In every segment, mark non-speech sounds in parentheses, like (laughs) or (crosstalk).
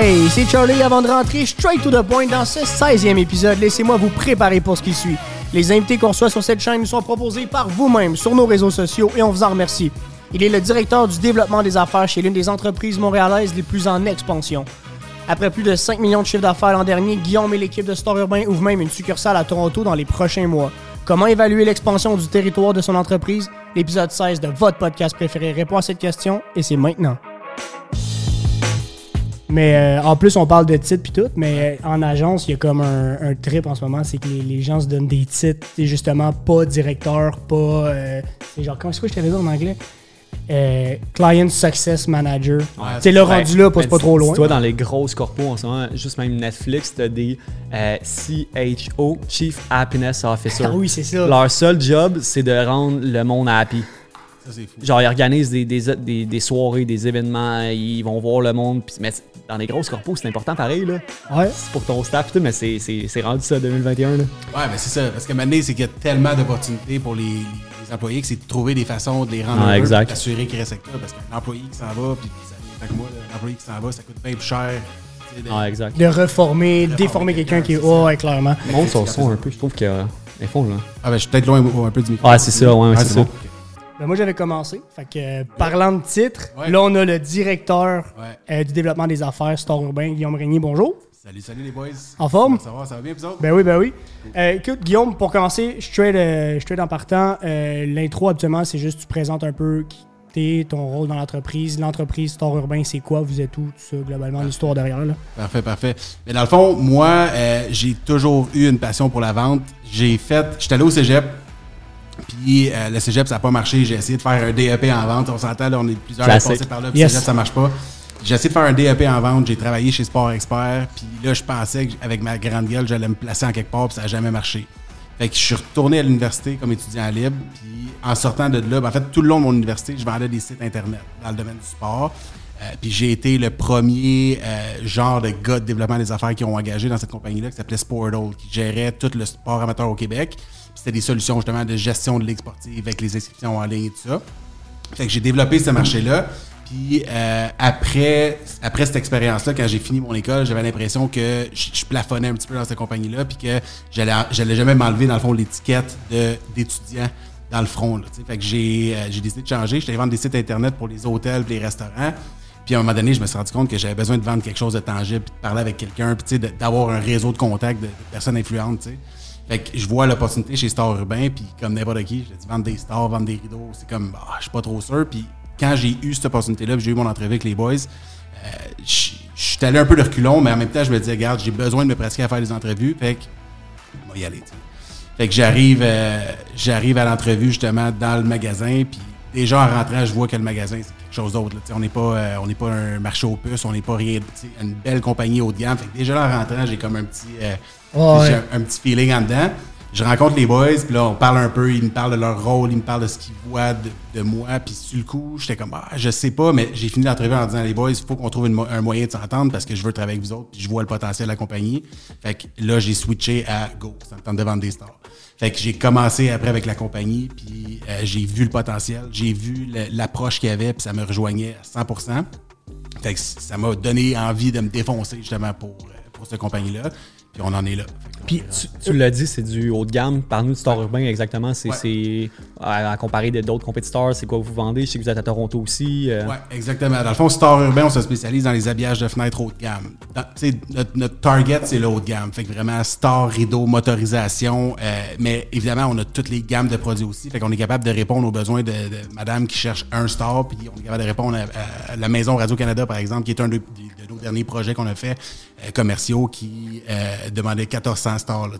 Hey, c'est Charlie. Avant de rentrer straight to the point dans ce 16e épisode, laissez-moi vous préparer pour ce qui suit. Les invités qu'on reçoit sur cette chaîne nous sont proposés par vous-même sur nos réseaux sociaux et on vous en remercie. Il est le directeur du développement des affaires chez l'une des entreprises montréalaises les plus en expansion. Après plus de 5 millions de chiffres d'affaires l'an dernier, Guillaume et l'équipe de Store Urbain ouvrent même une succursale à Toronto dans les prochains mois. Comment évaluer l'expansion du territoire de son entreprise? L'épisode 16 de votre podcast préféré répond à cette question et c'est maintenant. Mais euh, en plus, on parle de titres puis tout, mais en agence, il y a comme un, un trip en ce moment, c'est que les, les gens se donnent des titres, c'est justement pas directeur, pas. euh, c'est genre, comment est-ce que je t'avais dit en anglais? Euh, Client Success Manager. c'est le rendu là, pas, c'est pas trop loin. Toi, dans les grosses corpos en ce moment, juste même Netflix, t'as des euh, CHO, Chief Happiness Officer. Ah oui, c'est ça. Leur seul job, c'est de rendre le monde happy. Genre, ils organisent des, des, des, des soirées, des événements, ils vont voir le monde. pis- mais dans les grosses corpos, c'est important pareil, là. Ouais. C'est pour ton staff, et tout, mais c'est- c'est c'est rendu ça 2021, là. Ouais, mais c'est ça. Parce que maintenant, c'est qu'il y a tellement d'opportunités pour les, les employés que c'est de trouver des façons de les rendre Ah, heureux, exact. d'assurer qu'ils restent avec toi. Parce qu'un employé qui s'en va, puis ça fait que moi, là, l'employé qui s'en va, ça coûte bien plus cher. de- Ah, exact. De reformer, déformer quelqu'un qui Oh, ouais, clairement. Le monde s'en son un peu, je trouve qu'il y a des fonds, là. Ah, ben, je suis peut-être loin un peu du micro. Ah, c'est ça, ouais, ouais, c'est ça. bon. Ben, moi, j'avais commencé. Fait que, euh, parlant de titre, Ouais. là, on a le directeur Ouais. euh, du développement des affaires, Store Urbain, Guillaume Régnier. Bonjour. Salut, salut les boys. En forme? Ça va, ça va bien, vous autres? Ben oui, ben oui. Euh, écoute, Guillaume, pour commencer, euh, straight en partant, l'intro, habituellement, c'est juste tu présentes un peu qui t'es, ton rôle dans l'entreprise. L'entreprise Store Urbain, c'est quoi? Vous êtes où? Tout ça, globalement, l'histoire derrière, là. Parfait, parfait. Mais dans le fond, moi, j'ai toujours eu une passion pour la vente. J'ai fait, j'étais allé au cégep, puis euh, le cégep, ça n'a pas marché. J'ai essayé de faire un DEP en vente. On s'entend, là, on est plusieurs à passer par là, puis Yes. cégep, ça marche pas. J'ai essayé de faire un DEP en vente. J'ai travaillé chez Sport Expert, puis là, je pensais qu'avec ma grande gueule, j'allais me placer en quelque part, puis ça n'a jamais marché. Fait que je suis retourné à l'université comme étudiant libre, puis en sortant de là, ben, en fait, tout le long de mon université, je vendais des sites Internet dans le domaine du sport. Euh, puis j'ai été le premier euh, genre de gars de développement des affaires qui ont engagé dans cette compagnie-là qui s'appelait Sportal, qui gérait tout le sport amateur au Québec. C'était des solutions justement de gestion de ligue avec les inscriptions en ligne et tout ça. Fait que j'ai développé ce marché-là. Puis euh, après, après cette expérience-là, quand j'ai fini mon école, j'avais l'impression que je, plafonnais un petit peu dans cette compagnie-là, puis que j'allais, j'allais jamais m'enlever dans le fond l'étiquette d'étudiant dans le front. Fait que j'ai, euh, j'ai décidé de changer. J'étais vendre des sites internet pour les hôtels, les restaurants. Puis à un moment donné, je me suis rendu compte que j'avais besoin de vendre quelque chose de tangible, puis de parler avec quelqu'un, puis d'avoir un réseau de contacts de, personnes influentes. Fait que je vois l'opportunité chez Star Urbain, puis comme n'importe qui, je dis vendre des stars, vendre des rideaux, c'est comme, ah, je suis pas trop sûr. Puis quand j'ai eu cette opportunité-là, j'ai eu mon entrevue avec les boys, euh, je suis allé un peu de reculons, mais en même temps, je me disais, regarde, j'ai besoin de me pratiquer à faire des entrevues, fait que, on va y aller. tu sais. Fait que j'arrive, euh, j'arrive à l'entrevue justement dans le magasin, puis déjà en rentrant, je vois que le magasin c'est quelque chose d'autre. là. On n'est pas, euh, on n'est pas un marché aux puces, on n'est pas rien, une belle compagnie haut de gamme. Fait que déjà en rentrant, j'ai comme un petit, euh, Ouais. j'ai un, un petit feeling en dedans. Je rencontre les boys, puis là on parle un peu, ils me parlent de leur rôle, ils me parlent de ce qu'ils voient de, de moi, puis sur le coup, j'étais comme ah, je sais pas, mais j'ai fini l'entrevue en disant les boys, il faut qu'on trouve une un moyen de s'entendre parce que je veux travailler avec vous autres, puis je vois le potentiel de la compagnie. Fait que là j'ai switché à go, ça me tente de vendre des stars. Fait que j'ai commencé après avec la compagnie, puis euh, j'ai vu le potentiel, j'ai vu l'approche qu'il y avait, puis ça me rejoignait à 100%. Fait que ça m'a donné envie de me défoncer justement pour, euh, pour cette compagnie-là. Puis on en est là. Puis, Tu, tu l'as dit, c'est du haut de gamme. Par-nous du Store Urbain, exactement. C'est Ouais. à, à comparer d'autres compétiteurs, c'est quoi vous vendez? Je sais que vous êtes à Toronto aussi. euh, Ouais, exactement. Dans le fond, Star Urbain, on se spécialise dans les habillages de fenêtres haut de gamme. Dans- tu sais, notre, notre target, c'est le haut de gamme. Fait que vraiment, Star, rideau, motorisation. euh, mais évidemment, on a toutes les gammes de produits aussi. Fait qu'on est capable de répondre aux besoins de, de madame qui cherche un Star. Puis on est capable de répondre à, à la Maison Radio-Canada, par exemple, qui est un de, de nos derniers projets qu'on a fait euh, commerciaux qui demandait 1400 Stars. Là,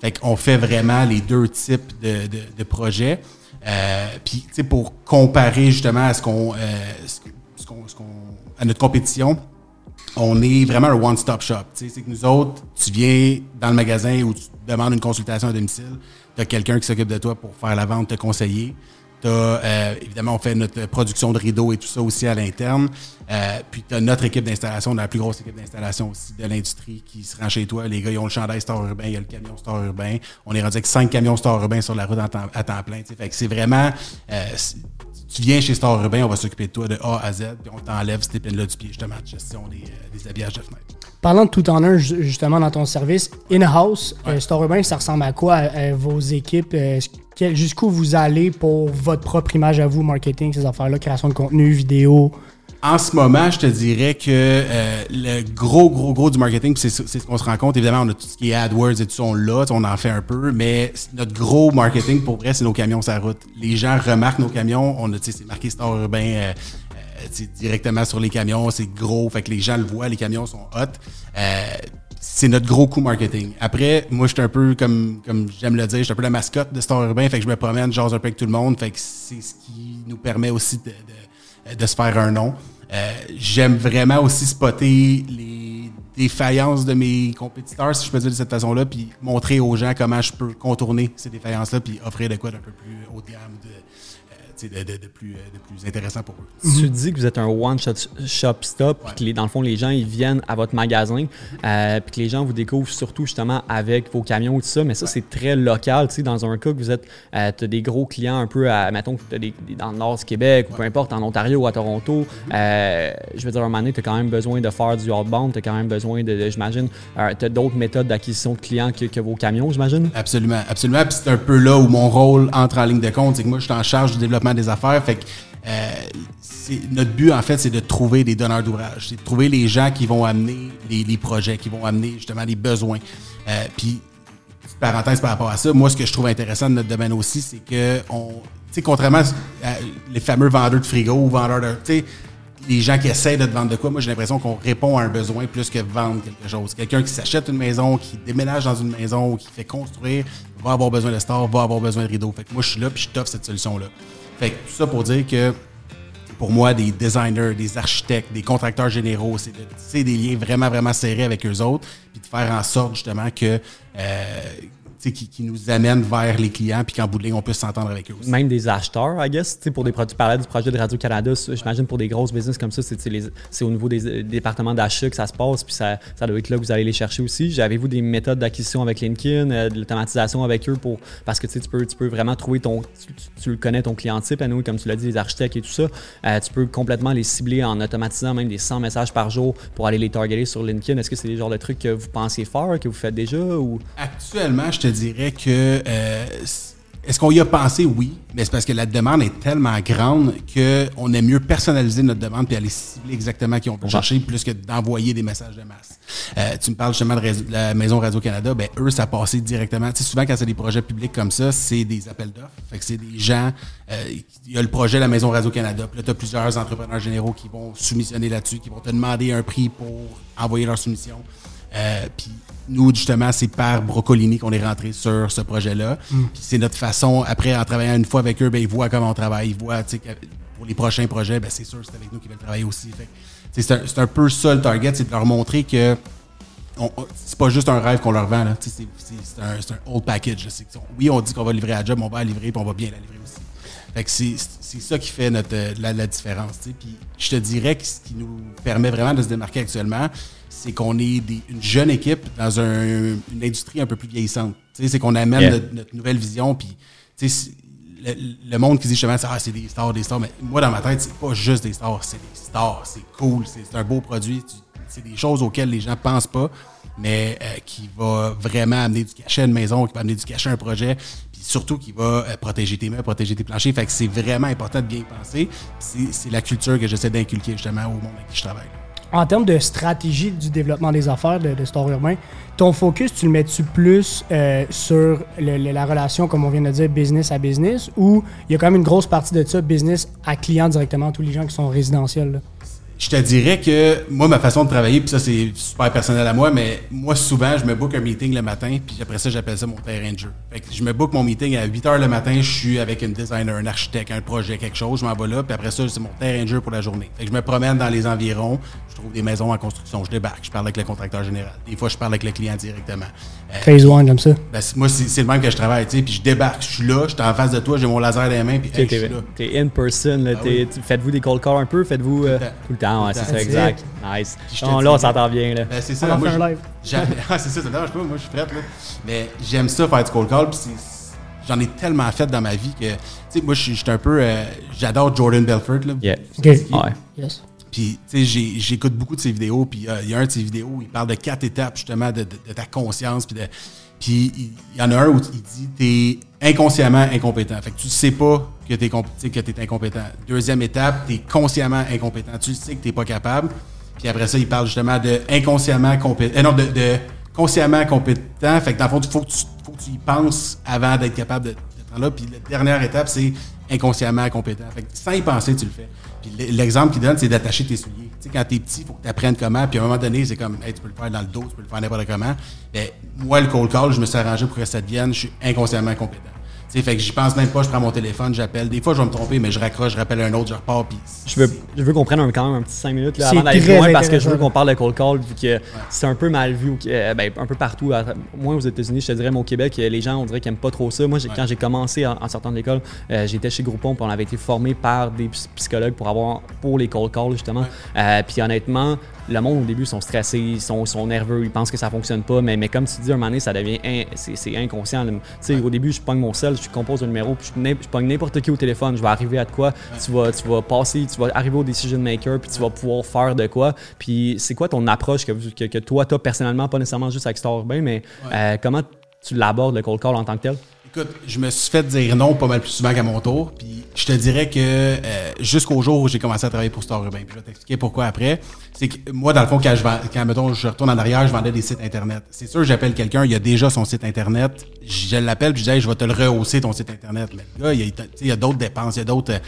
fait qu'on fait vraiment les deux types de, de, de projets. Euh, Puis, pour comparer justement à ce qu'on, euh, ce qu'on, à notre compétition, on est vraiment un one-stop shop. C'est que nous autres, tu viens dans le magasin où tu demandes une consultation à domicile, tu as quelqu'un qui s'occupe de toi pour faire la vente, te conseiller. Euh, évidemment, on fait notre production de rideaux et tout ça aussi à l'interne. Euh, puis tu as notre équipe d'installation, la plus grosse équipe d'installation aussi de l'industrie qui se rend chez toi. Les gars, ils ont le chandail Star Urbain, il y a le camion Star Urbain. On est rendu avec cinq camions Star Urbain sur la route à temps plein. Fait que c'est vraiment... euh, tu viens chez Star Urbain, on va s'occuper de toi de A à Z, puis on t'enlève cette épine-là du pied, justement, de gestion des, euh, des habillages de fenêtres. Parlant de tout en un, ju- justement, dans ton service, in-house, euh, Star Urbain, ça ressemble à quoi à vos équipes? euh, Jusqu'où vous allez pour votre propre image à vous, marketing, ces affaires-là, création de contenu, vidéo? En ce moment, je te dirais que euh, le gros, gros, gros du marketing, c'est ce qu'on se rend compte, évidemment, on a tout ce qui est AdWords et tout ça, on l'a, on en fait un peu, mais notre gros marketing, pour vrai, c'est nos camions sur la route. Les gens remarquent nos camions, on a, c'est marqué Star Urbain euh, euh, directement sur les camions, c'est gros, fait que les gens le voient, les camions sont hot. Euh, c'est notre gros coup marketing. Après, moi, je suis un peu, comme, comme j'aime le dire, je suis un peu la mascotte de Star Urbain, fait que je me promène, j'ose un peu avec tout le monde, fait que c'est ce qui nous permet aussi de, de, se faire un nom. Euh, j'aime vraiment aussi spotter les défaillances de mes compétiteurs, si je peux dire de cette façon-là, puis montrer aux gens comment je peux contourner ces défaillances-là, puis offrir de quoi d'un peu plus haut de gamme, euh, de, de- de plus, euh, de plus intéressant pour eux. Tu dis que vous êtes un one-shot shop stop, puis que les- dans le fond, les gens ils viennent à votre magasin, euh, puis que les gens vous découvrent surtout justement avec vos camions et tout ça, mais ça, c'est très local. Tu sais, dans un cas que vous êtes, euh, as des gros clients un peu, à, mettons que tu des, des- dans le nord du Québec, ou peu importe, en Ontario ou à Toronto, euh, je veux dire, à un moment donné, tu as quand même besoin de faire du outbound, tu as quand même besoin de, de- j'imagine, tu as d'autres méthodes d'acquisition de clients que, que vos camions, j'imagine? Absolument, absolument. Puis c'est un peu là où mon rôle entre en ligne de compte, c'est que moi, je suis en charge du développement des affaires. Fait que euh, notre but, en fait, c'est de trouver des donneurs d'ouvrage. C'est de trouver les gens qui vont amener les, projets, qui vont amener justement les besoins. Euh, puis, petite parenthèse par rapport à ça, moi, ce que je trouve intéressant de notre domaine aussi, c'est que on, contrairement à les fameux vendeurs de frigo ou vendeurs de, tu sais, les gens qui essaient de te vendre de quoi, moi j'ai l'impression qu'on répond à un besoin plus que vendre quelque chose. Quelqu'un qui s'achète une maison, qui déménage dans une maison, qui fait construire, va avoir besoin de stores, va avoir besoin de rideaux. Fait que moi je suis là puis je t'offre cette solution-là. Fait que tout ça pour dire que pour moi, des designers, des architectes, des contracteurs généraux, c'est de des liens vraiment, vraiment serrés avec eux autres, puis de faire en sorte justement que euh, qui, qui nous amènent vers les clients, puis qu'en bout de ligne, on puisse s'entendre avec eux aussi. Même des acheteurs, I guess, pour des produits. Tu parlais du projet de Radio-Canada, j'imagine pour des grosses business comme ça, c'est au niveau des euh, départements d'achat que ça se passe, puis ça, ça doit être là que vous allez les chercher aussi. Avez-vous des méthodes d'acquisition avec LinkedIn, euh, de l'automatisation avec eux pour. Parce que tu peux, tu peux vraiment trouver ton. Tu, tu- tu le connais, ton client type, à nous, comme tu l'as dit, les architectes et tout ça. Euh, tu peux complètement les cibler en automatisant même des 100 messages par jour pour aller les targeter sur LinkedIn. Est-ce que c'est des genres de trucs que vous pensiez faire, que vous faites déjà ou? Actuellement, je te dirais que euh, est-ce qu'on y a pensé? Oui, mais c'est parce que la demande est tellement grande qu'on aime mieux personnaliser notre demande puis aller cibler exactement qui on peut chercher plus que d'envoyer des messages de masse. Euh, tu me parles justement de, la Maison Radio-Canada, ben eux, ça passait directement. Tu sais, souvent, quand c'est des projets publics comme ça, c'est des appels d'offres. Fait que c'est des gens, euh, il y a le projet de la Maison Radio-Canada, puis là, tu as plusieurs entrepreneurs généraux qui vont soumissionner là-dessus, qui vont te demander un prix pour envoyer leur soumission. Euh, puis nous, justement, c'est par Brocolini qu'on est rentré sur ce projet-là. Puis c'est notre façon, après, en travaillant une fois avec eux, ben, ils voient comment on travaille. Ils voient, tu sais, que pour les prochains projets, ben, c'est sûr, c'est avec nous qu'ils veulent travailler aussi. C'est un, peu ça le target, c'est de leur montrer que c'est pas juste un rêve qu'on leur vend. C'est un, old package. là. Oui, on dit qu'on va livrer à job, mais on va la livrer puis on va bien la livrer aussi. Fait que c'est ça qui fait notre, euh, la, la différence. Puis je te dirais que ce qui nous permet vraiment de se démarquer actuellement, c'est qu'on est des- une jeune équipe dans un- une industrie un peu plus vieillissante. C'est qu'on amène Yeah. notre, notre nouvelle vision. Puis le, le monde qui dit justement ah, c'est des stars, des stars, mais moi dans ma tête, c'est pas juste des stars, c'est des stars, c'est cool, c'est un beau produit. C'est des choses auxquelles les gens pensent pas, mais euh, qui va vraiment amener du cachet à une maison, qui va amener du cachet à un projet, surtout qui va euh, protéger tes murs, protéger tes planchers. Fait que c'est vraiment important de bien y penser. C'est la culture que j'essaie d'inculquer justement au monde avec qui je travaille. En termes de stratégie du développement des affaires de, Store Urbain, ton focus, tu le mets-tu plus euh, sur le- la relation, comme on vient de dire, business à business, ou il y a quand même une grosse partie de ça, business à client directement, tous les gens qui sont résidentiels? là? Je te dirais que moi, ma façon de travailler, puis ça, c'est super personnel à moi, mais moi, souvent, je me book un meeting le matin, puis après ça, j'appelle ça mon terrain de jeu. Fait que je me book mon meeting à 8 h le matin, je suis avec un designer, un architecte, un projet, quelque chose, je m'en vais là, puis après ça, c'est mon terrain de jeu pour la journée. Fait que je me promène dans les environs, je trouve des maisons en construction, je débarque, je parle avec le contracteur général. Des fois, je parle avec le client directement. Euh, Phase one, comme ça? ben, moi, c'est le même que je travaille, tu sais, puis je débarque, je suis là, je suis en face de toi, j'ai mon laser dans les mains, puis hey, je suis T'es là. t'es in person, là, Ah oui. tu- faites-vous des cold calls un peu, faites-vous euh, Tout le temps. tout le temps, ouais, Tout c'est ça, exact. Nice. Puis je te Non, là, on s'entend bien, là. Ben, c'est On ça. moi, un live. (laughs) Ah, c'est ça, ça me dérange pas. Moi, je suis prête, là. Mais j'aime ça, faire du cold call. Puis c'est- j'en ai tellement fait dans ma vie que, tu sais, moi, je suis un peu, euh, j'adore Jordan Belfort, là. Yeah. OK. Ouais. Yes. Puis, tu sais, j'écoute beaucoup de ses vidéos, puis euh, il y a un de ses vidéos où il parle de quatre étapes, justement, de, ta conscience, puis. Puis, il y en a un où il dit t'es inconsciemment incompétent. Fait que tu sais pas que t'es t'es incompétent. Deuxième étape, t'es consciemment incompétent. Tu sais que t'es pas capable. Puis après ça, il parle justement de inconsciemment compétent. non, de, consciemment compétent. Fait que dans le fond, il faut faut que tu y penses avant d'être capable de- Puis la dernière étape, c'est inconsciemment compétent. Fait que sans y penser, tu le fais. L'exemple qu'il donne, c'est d'attacher tes souliers. Tu sais, quand t'es petit, il faut que tu apprennes comment. Puis à un moment donné, c'est comme, hey, tu peux le faire dans le dos, tu peux le faire n'importe comment. Ben, moi, le cold call, je me suis arrangé pour que ça devienne, je suis inconsciemment compétent. Tu sais, fait que j'y pense même pas, je prends mon téléphone, j'appelle. Des fois, je vais me tromper, mais je raccroche, je rappelle un autre, je repars, puis... Je veux, je veux qu'on prenne un- quand même un petit 5 minutes là, C'est avant d'aller très loin parce que je veux qu'on parle de cold call vu que c'est un peu mal vu euh, ben, un peu partout, à- moins aux États-Unis, je te dirais, mais au Québec, euh, les gens on dirait qu'ils aiment pas trop ça. Moi, j'ai- quand j'ai commencé en, en sortant de l'école, euh, j'étais chez Groupon puis on avait été formé par des ps- psychologues pour avoir pour les cold calls justement. Euh, puis honnêtement, le monde au début sont stressés, ils sont, sont nerveux, ils pensent que ça fonctionne pas, mais, mais comme tu dis, un moment donné, ça devient in- c'est c'est inconscient. Tu sais, au début, je pogne mon sel, je compose un numéro, puis je, je pogne n'importe qui au téléphone, je vais arriver à de quoi, tu vas, tu vas passer, tu vas arriver au decision maker, puis tu vas pouvoir faire de quoi. Puis c'est quoi ton approche que, que, que toi, as personnellement, pas nécessairement juste avec Star Urbain, mais euh, comment tu l'abordes le cold call en tant que tel? Écoute, je me suis fait dire non pas mal plus souvent qu'à mon tour. Puis je te dirais que euh, jusqu'au jour où j'ai commencé à travailler pour Star Urbain, puis je vais t'expliquer pourquoi après. C'est que moi, dans le fond, quand je quand mettons, je retourne en arrière, je vendais des sites internet. C'est sûr, j'appelle quelqu'un, il a déjà son site internet. Je l'appelle, puis je dis, je vais te le rehausser ton site internet. Mais le il y a, a d'autres dépenses, il y a d'autres. euh,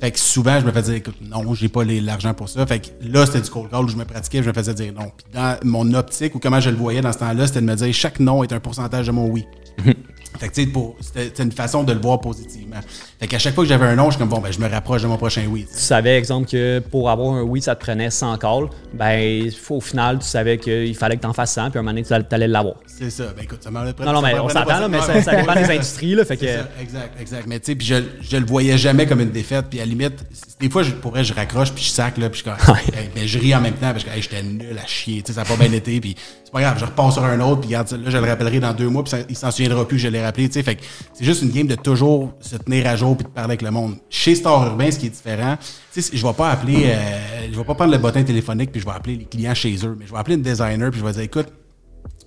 fait que souvent, je me fais dire, écoute, non, j'ai pas l'argent pour ça. Fait que là, c'était du cold call où je me pratiquais, je me faisais dire non. Puis dans mon optique ou comment je le voyais dans ce temps-là, c'était de me dire, chaque non est un pourcentage de mon oui. (laughs) Fait que, pour- c'était une façon de le voir positivement. Fait qu'à chaque fois que j'avais un non, je suis comme, bon, ben, je me rapproche de mon prochain oui. tu savais, exemple, que pour avoir un oui, ça te prenait 100 calls, ben au final, tu savais qu'il fallait que tu en fasses 100, puis à un moment donné, tu allais- l'avoir. C'est ça. Ben, écoute, ça m'en Non, non, mais on s'entend, là, mais ça, ça dépend des (laughs) industries, là, fait que... C'est ça, exact, exact. Mais tu sais, puis je, je le voyais jamais comme une défaite. Puis à la limite, des fois, je pourrais, je raccroche, puis je sac, là, puis je (laughs) hey, ben, je ris en même temps, parce que hey, j'étais nul à chier. Tu sais, ça n'a pas bien été, puis c'est pas grave, je repasse sur un autre, puis regarde, là, je le rappellerai dans deux mois, puis il s'en souviendra plus que je l'ai rappelé. Tu sais, fait c'est juste une game de toujours se tenir à jour, puis de parler avec le monde. Chez Star Urbain, ce qui est différent, je vais pas appeler, euh, je vais pas prendre le bottin téléphonique, puis je vais appeler les clients chez eux, mais je vais appeler une designer, puis je vais dire, écoute,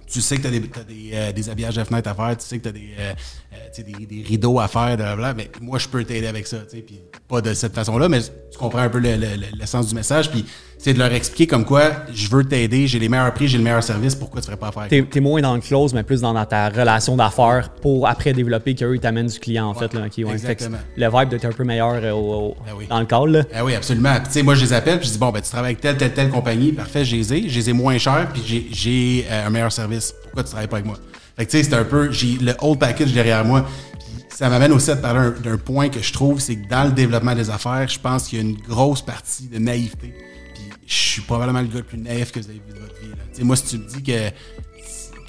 tu sais que tu as, des, t'as des, euh, des habillages de fenêtres à faire, tu sais que tu as des, euh, euh, des, des rideaux à faire, blablabla, mais moi, je peux t'aider avec ça, puis pas de cette façon-là, mais tu comprends un peu le, le, le- le sens du message, puis c'est de leur expliquer comme quoi je veux t'aider, j'ai les meilleurs prix, j'ai le meilleur service, pourquoi tu ferais pas affaire? T'es, moi? t'es moins dans le close, mais plus dans, ta relation d'affaires pour après développer qu'eux, ils t'amènent du client, en fait. Là, ok, ouais. Fait exactement. le vibe doit être un peu meilleur euh, au- Ben oui. dans le call. Là. Ah oui, absolument. Puis, moi, je les appelle, puis je dis, bon, ben, tu travailles avec telle, telle, telle compagnie, parfait, je les ai, je les ai moins chers, puis j'ai, j'ai euh, un meilleur service. Pourquoi tu travailles pas avec moi? Fait que, tu sais, c'est un peu, j'ai le whole package derrière moi. Puis ça m'amène aussi à te parler un- d'un point que je trouve, c'est que dans le développement des affaires, je pense qu'il y a une grosse partie de naïveté. Puis je suis probablement le gars le plus naïf que vous avez vu de votre vie. là. Tu sais, moi, si tu me dis que,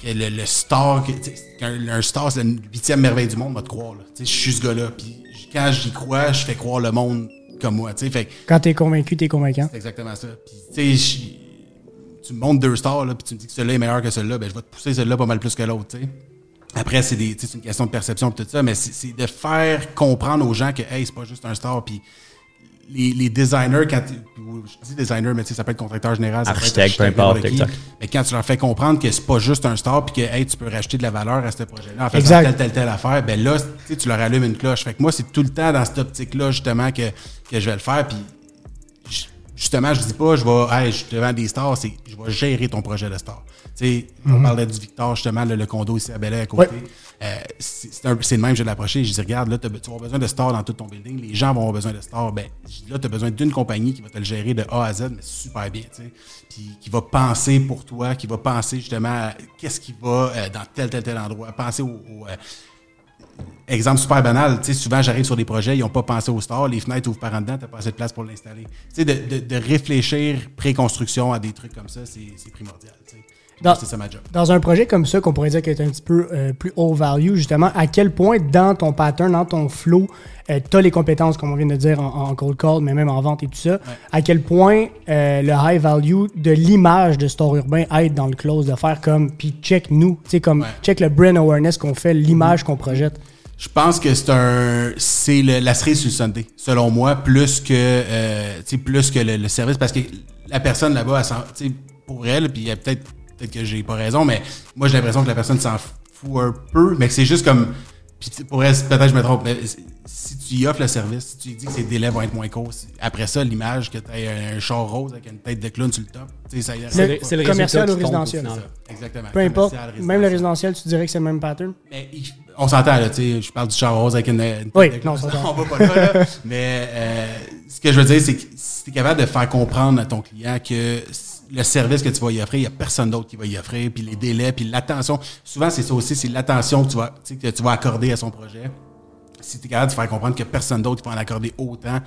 que le, le star, que, qu'un un star, c'est la huitième merveille du monde, va te croire. là. Tu sais, je suis ce gars-là. Puis quand j'y crois, je fais croire le monde comme moi. tu sais. Fait que Quand t'es convaincu, t'es convaincant. c'est exactement ça. Puis, tu sais, tu me montres deux stars, là, puis tu me dis que celui-là est meilleur que celui-là, ben, je vais te pousser celui-là pas mal plus que l'autre, tu sais. Après, c'est une question de perception et tout ça, mais c'est c'est de faire comprendre aux gens que, hey, c'est pas juste un star, puis les, les designers, quand tu- je dis designer, mais tu sais, ça peut être contracteur général, ça peut être Architecte, peu importe. Mais quand tu leur fais comprendre que c'est pas juste un star, puis que, hey, tu peux racheter de la valeur à ce projet-là en faisant telle, telle, telle affaire, ben là, tu sais, tu leur allumes une cloche. Fait que moi, c'est tout le temps dans cette optique-là, justement, que, que je vais le faire, puis justement, je dis pas, je vais, hey, je te vends des stars, c'est, je vais gérer ton projet de star. Tu sais, on parlait du Victor, justement, le condo ici à Bel Air à côté. Ouais. Euh, c'est, c'est un- c'est le même, je l'ai approché. Je dis, regarde, là, tu vas avoir besoin de stars dans tout ton building. Les gens vont avoir besoin de stars. Ben, je dis, là, tu as besoin d'une compagnie qui va te le gérer de A à Z, mais super bien, tu sais. Puis qui va penser pour toi, qui va penser justement à qu'est-ce qui va euh, dans tel, tel, tel endroit. Penser au. au, euh, Exemple super banal, tu sais, souvent j'arrive sur des projets, ils n'ont pas pensé au stars, les fenêtres ouvrent par en dedans, tu pas assez de place pour l'installer. Tu sais, de, de, de réfléchir pré-construction à des trucs comme ça, c'est primordial. tu sais. Dans- ça ma job. Dans un projet comme ça, qu'on pourrait dire qu'il est un petit peu euh, plus haut value, justement, à quel point dans ton pattern, dans ton flow, tu as les compétences, comme on vient de dire, en, en cold call, mais même en vente et tout ça, à quel point euh, le high value de l'image de Store Urbain aide dans le close, de faire comme, puis check nous, tu sais, comme, Ouais. check le brand awareness qu'on fait, l'image qu'on projette. Je pense que c'est un, c'est la cerise sur le Sunday, selon moi, plus que, euh, plus que le, service, parce que la personne là-bas, elle pour elle, puis peut-être, peut-être que j'ai pas raison, mais moi j'ai l'impression que la personne s'en fout un peu, mais c'est juste comme, puis pour elle, peut-être je me trompe, mais si tu y offres le service, si tu lui dis que ses délais vont être moins courts, après ça, l'image que tu un, un char rose avec une tête de clown sur le top, tu sais, ça y est. C'est le, commercial ou résidentiel. Exactement. Peu importe, même le résidentiel. tu dirais que c'est le même pattern? Mais on s'entend, là, tu sais, je parle du char rose avec une. une Oui, tête de non, clown, ça (laughs) va. on va pas là, là. Mais euh, ce que je veux dire, c'est que si tu es capable de faire comprendre à ton client que le service que tu vas y offrir, il n'y a personne d'autre qui va y offrir, puis les délais, puis l'attention. Souvent, c'est ça aussi, c'est l'attention que, tu vas- que tu vas accorder à son projet. Si tu es capable de faire comprendre que personne d'autre qui va en accorder autant,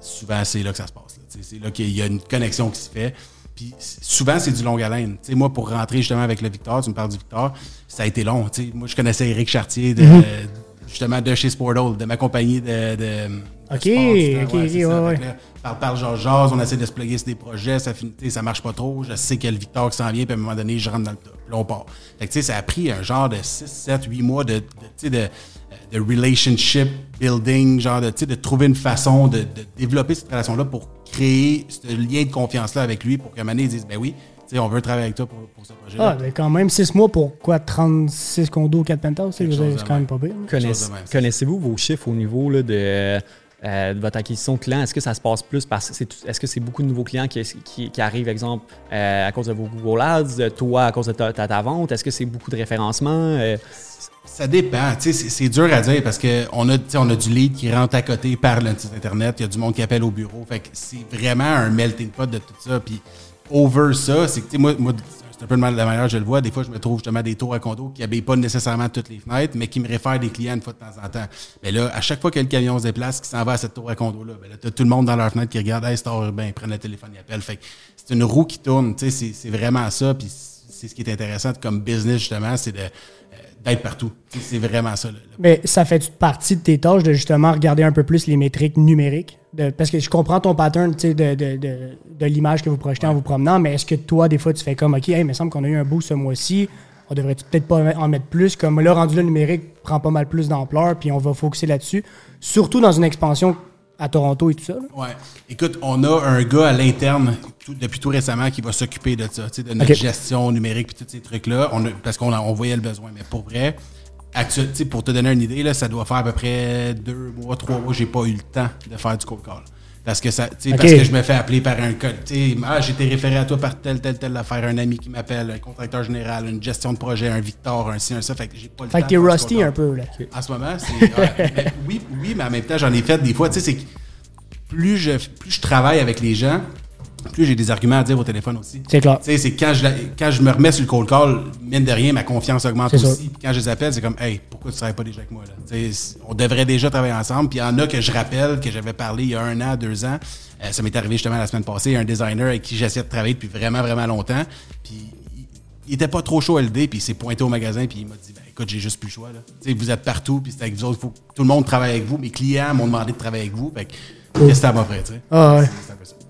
souvent, c'est là que ça se passe. C'est là qu'il y a une connexion qui se fait. Puis souvent, c'est du long haleine. Tu sais, moi, pour rentrer justement avec le Victor, tu me parles du Victor, ça a été long. Moi, je connaissais Eric Chartier, de, justement, de chez Sportall, de ma compagnie de Ok, sport, ok, ok, ça. ouais, Fait ouais. que là, par parle genre jase, on essaie de se plugger sur des projets, ça, finit, ça marche pas trop. Je sais qu'il y a le Victor qui s'en vient, puis à un moment donné, je rentre dans le top. Puis là, on part. Fait que, tu sais, ça a pris un genre de 6, 7, 8 mois de, de, tu sais, de, de relationship building, genre de, tu sais, de trouver une façon de, de développer cette relation-là pour créer ce lien de confiance-là avec lui pour qu'à un moment donné, il dise, ben oui, tu sais, on veut travailler avec toi pour, pour ce projet-là. Ah, mais quand même, 6 mois pour quoi 36 condos, 4 penthouses, c'est quand même pas pire. Connaiss- c'est Connaissez-vous vos chiffres au niveau là, de, euh, votre acquisition de clients? Est-ce que ça se passe plus parce que est-ce que c'est beaucoup de nouveaux clients qui, qui, qui arrivent, exemple, euh, à cause de vos Google Ads, toi à cause de ta, vente? Est-ce que c'est beaucoup de référencement? Euh, Ça dépend. Tu sais, C'est dur à dire parce qu'on a, on a du lead qui rentre à côté par le site Internet. Il y a du monde qui appelle au bureau. Fait que c'est vraiment un melting pot de tout ça. Puis, over ça, c'est que, moi, un peu de la manière je le vois. Des fois, je me trouve justement des tours à condo qui n'habillent pas nécessairement toutes les fenêtres, mais qui me réfèrent des clients une fois de temps en temps. Mais là, à chaque fois que le camion se déplace, qui s'en va à cette tour à condo-là, ben là, tout le monde dans leur fenêtre qui regarde, hey, Star Urbain, ils prennent le téléphone, ils appellent. Fait c'est une roue qui tourne. Tu sais, c'est- vraiment ça. Puis, c'est ce qui est intéressant comme business, justement, c'est de, euh, d'être partout. C'est vraiment ça. là. Mais ça fait partie de tes tâches de justement regarder un peu plus les métriques numériques? De- parce que je comprends ton pattern de, de, de, de l'image que vous projetez en vous promenant, mais est-ce que toi, des fois, tu fais comme, OK, hey, il me semble qu'on a eu un boost ce mois-ci, on devrait peut-être pas en mettre plus, comme là, rendu le numérique prend pas mal plus d'ampleur, puis on va focuser là-dessus, surtout dans une expansion à Toronto et tout ça. là. Ouais. Écoute, on a un gars à l'interne tout- depuis tout récemment qui va s'occuper de ça, tu sais, de notre gestion numérique et tous ces trucs-là. On a- parce qu'on on voyait le besoin. Mais pour vrai, actuel, pour te donner une idée, là, ça doit faire à peu près deux mois, trois mois, j'ai pas eu le temps de faire du cold call. Parce que ça, parce que je me fais appeler par un code. Ah, j'ai été référé à toi par telle, telle, telle affaire, un ami qui m'appelle, un contracteur général, une gestion de projet, un Victor, un ci, un ça. Fait que j'ai pas le Fait temps que t'es rusty un peu, là. En ce moment, c'est. ouais, (laughs) mais oui, oui, mais en même temps, j'en ai fait des fois. Tu sais, c'est que plus je, plus je travaille avec les gens, plus j'ai des arguments à dire au téléphone aussi. C'est clair. Tu sais, c'est quand je, quand je me remets sur le cold call, mine de rien, ma confiance augmente aussi. Puis quand je les appelle, c'est comme, hey, pourquoi tu ne travailles pas déjà avec moi? Là? On devrait déjà travailler ensemble. Puis il y en a que je rappelle, que j'avais parlé il y a un an, deux ans. Euh, ça m'est arrivé justement la semaine passée, un designer avec qui j'essayais de travailler depuis vraiment, vraiment longtemps. Puis il- était pas trop chaud LD, puis il s'est pointé au magasin, puis il m'a dit, ben, écoute, j'ai juste plus le choix. Là. Tu sais, vous êtes partout, puis c'est avec vous autres, faut que tout le monde travaille avec vous. Mes clients m'ont demandé de travailler avec vous. Fait que, qu'est-ce que ça m'offrait, tu sais? Ah ouais.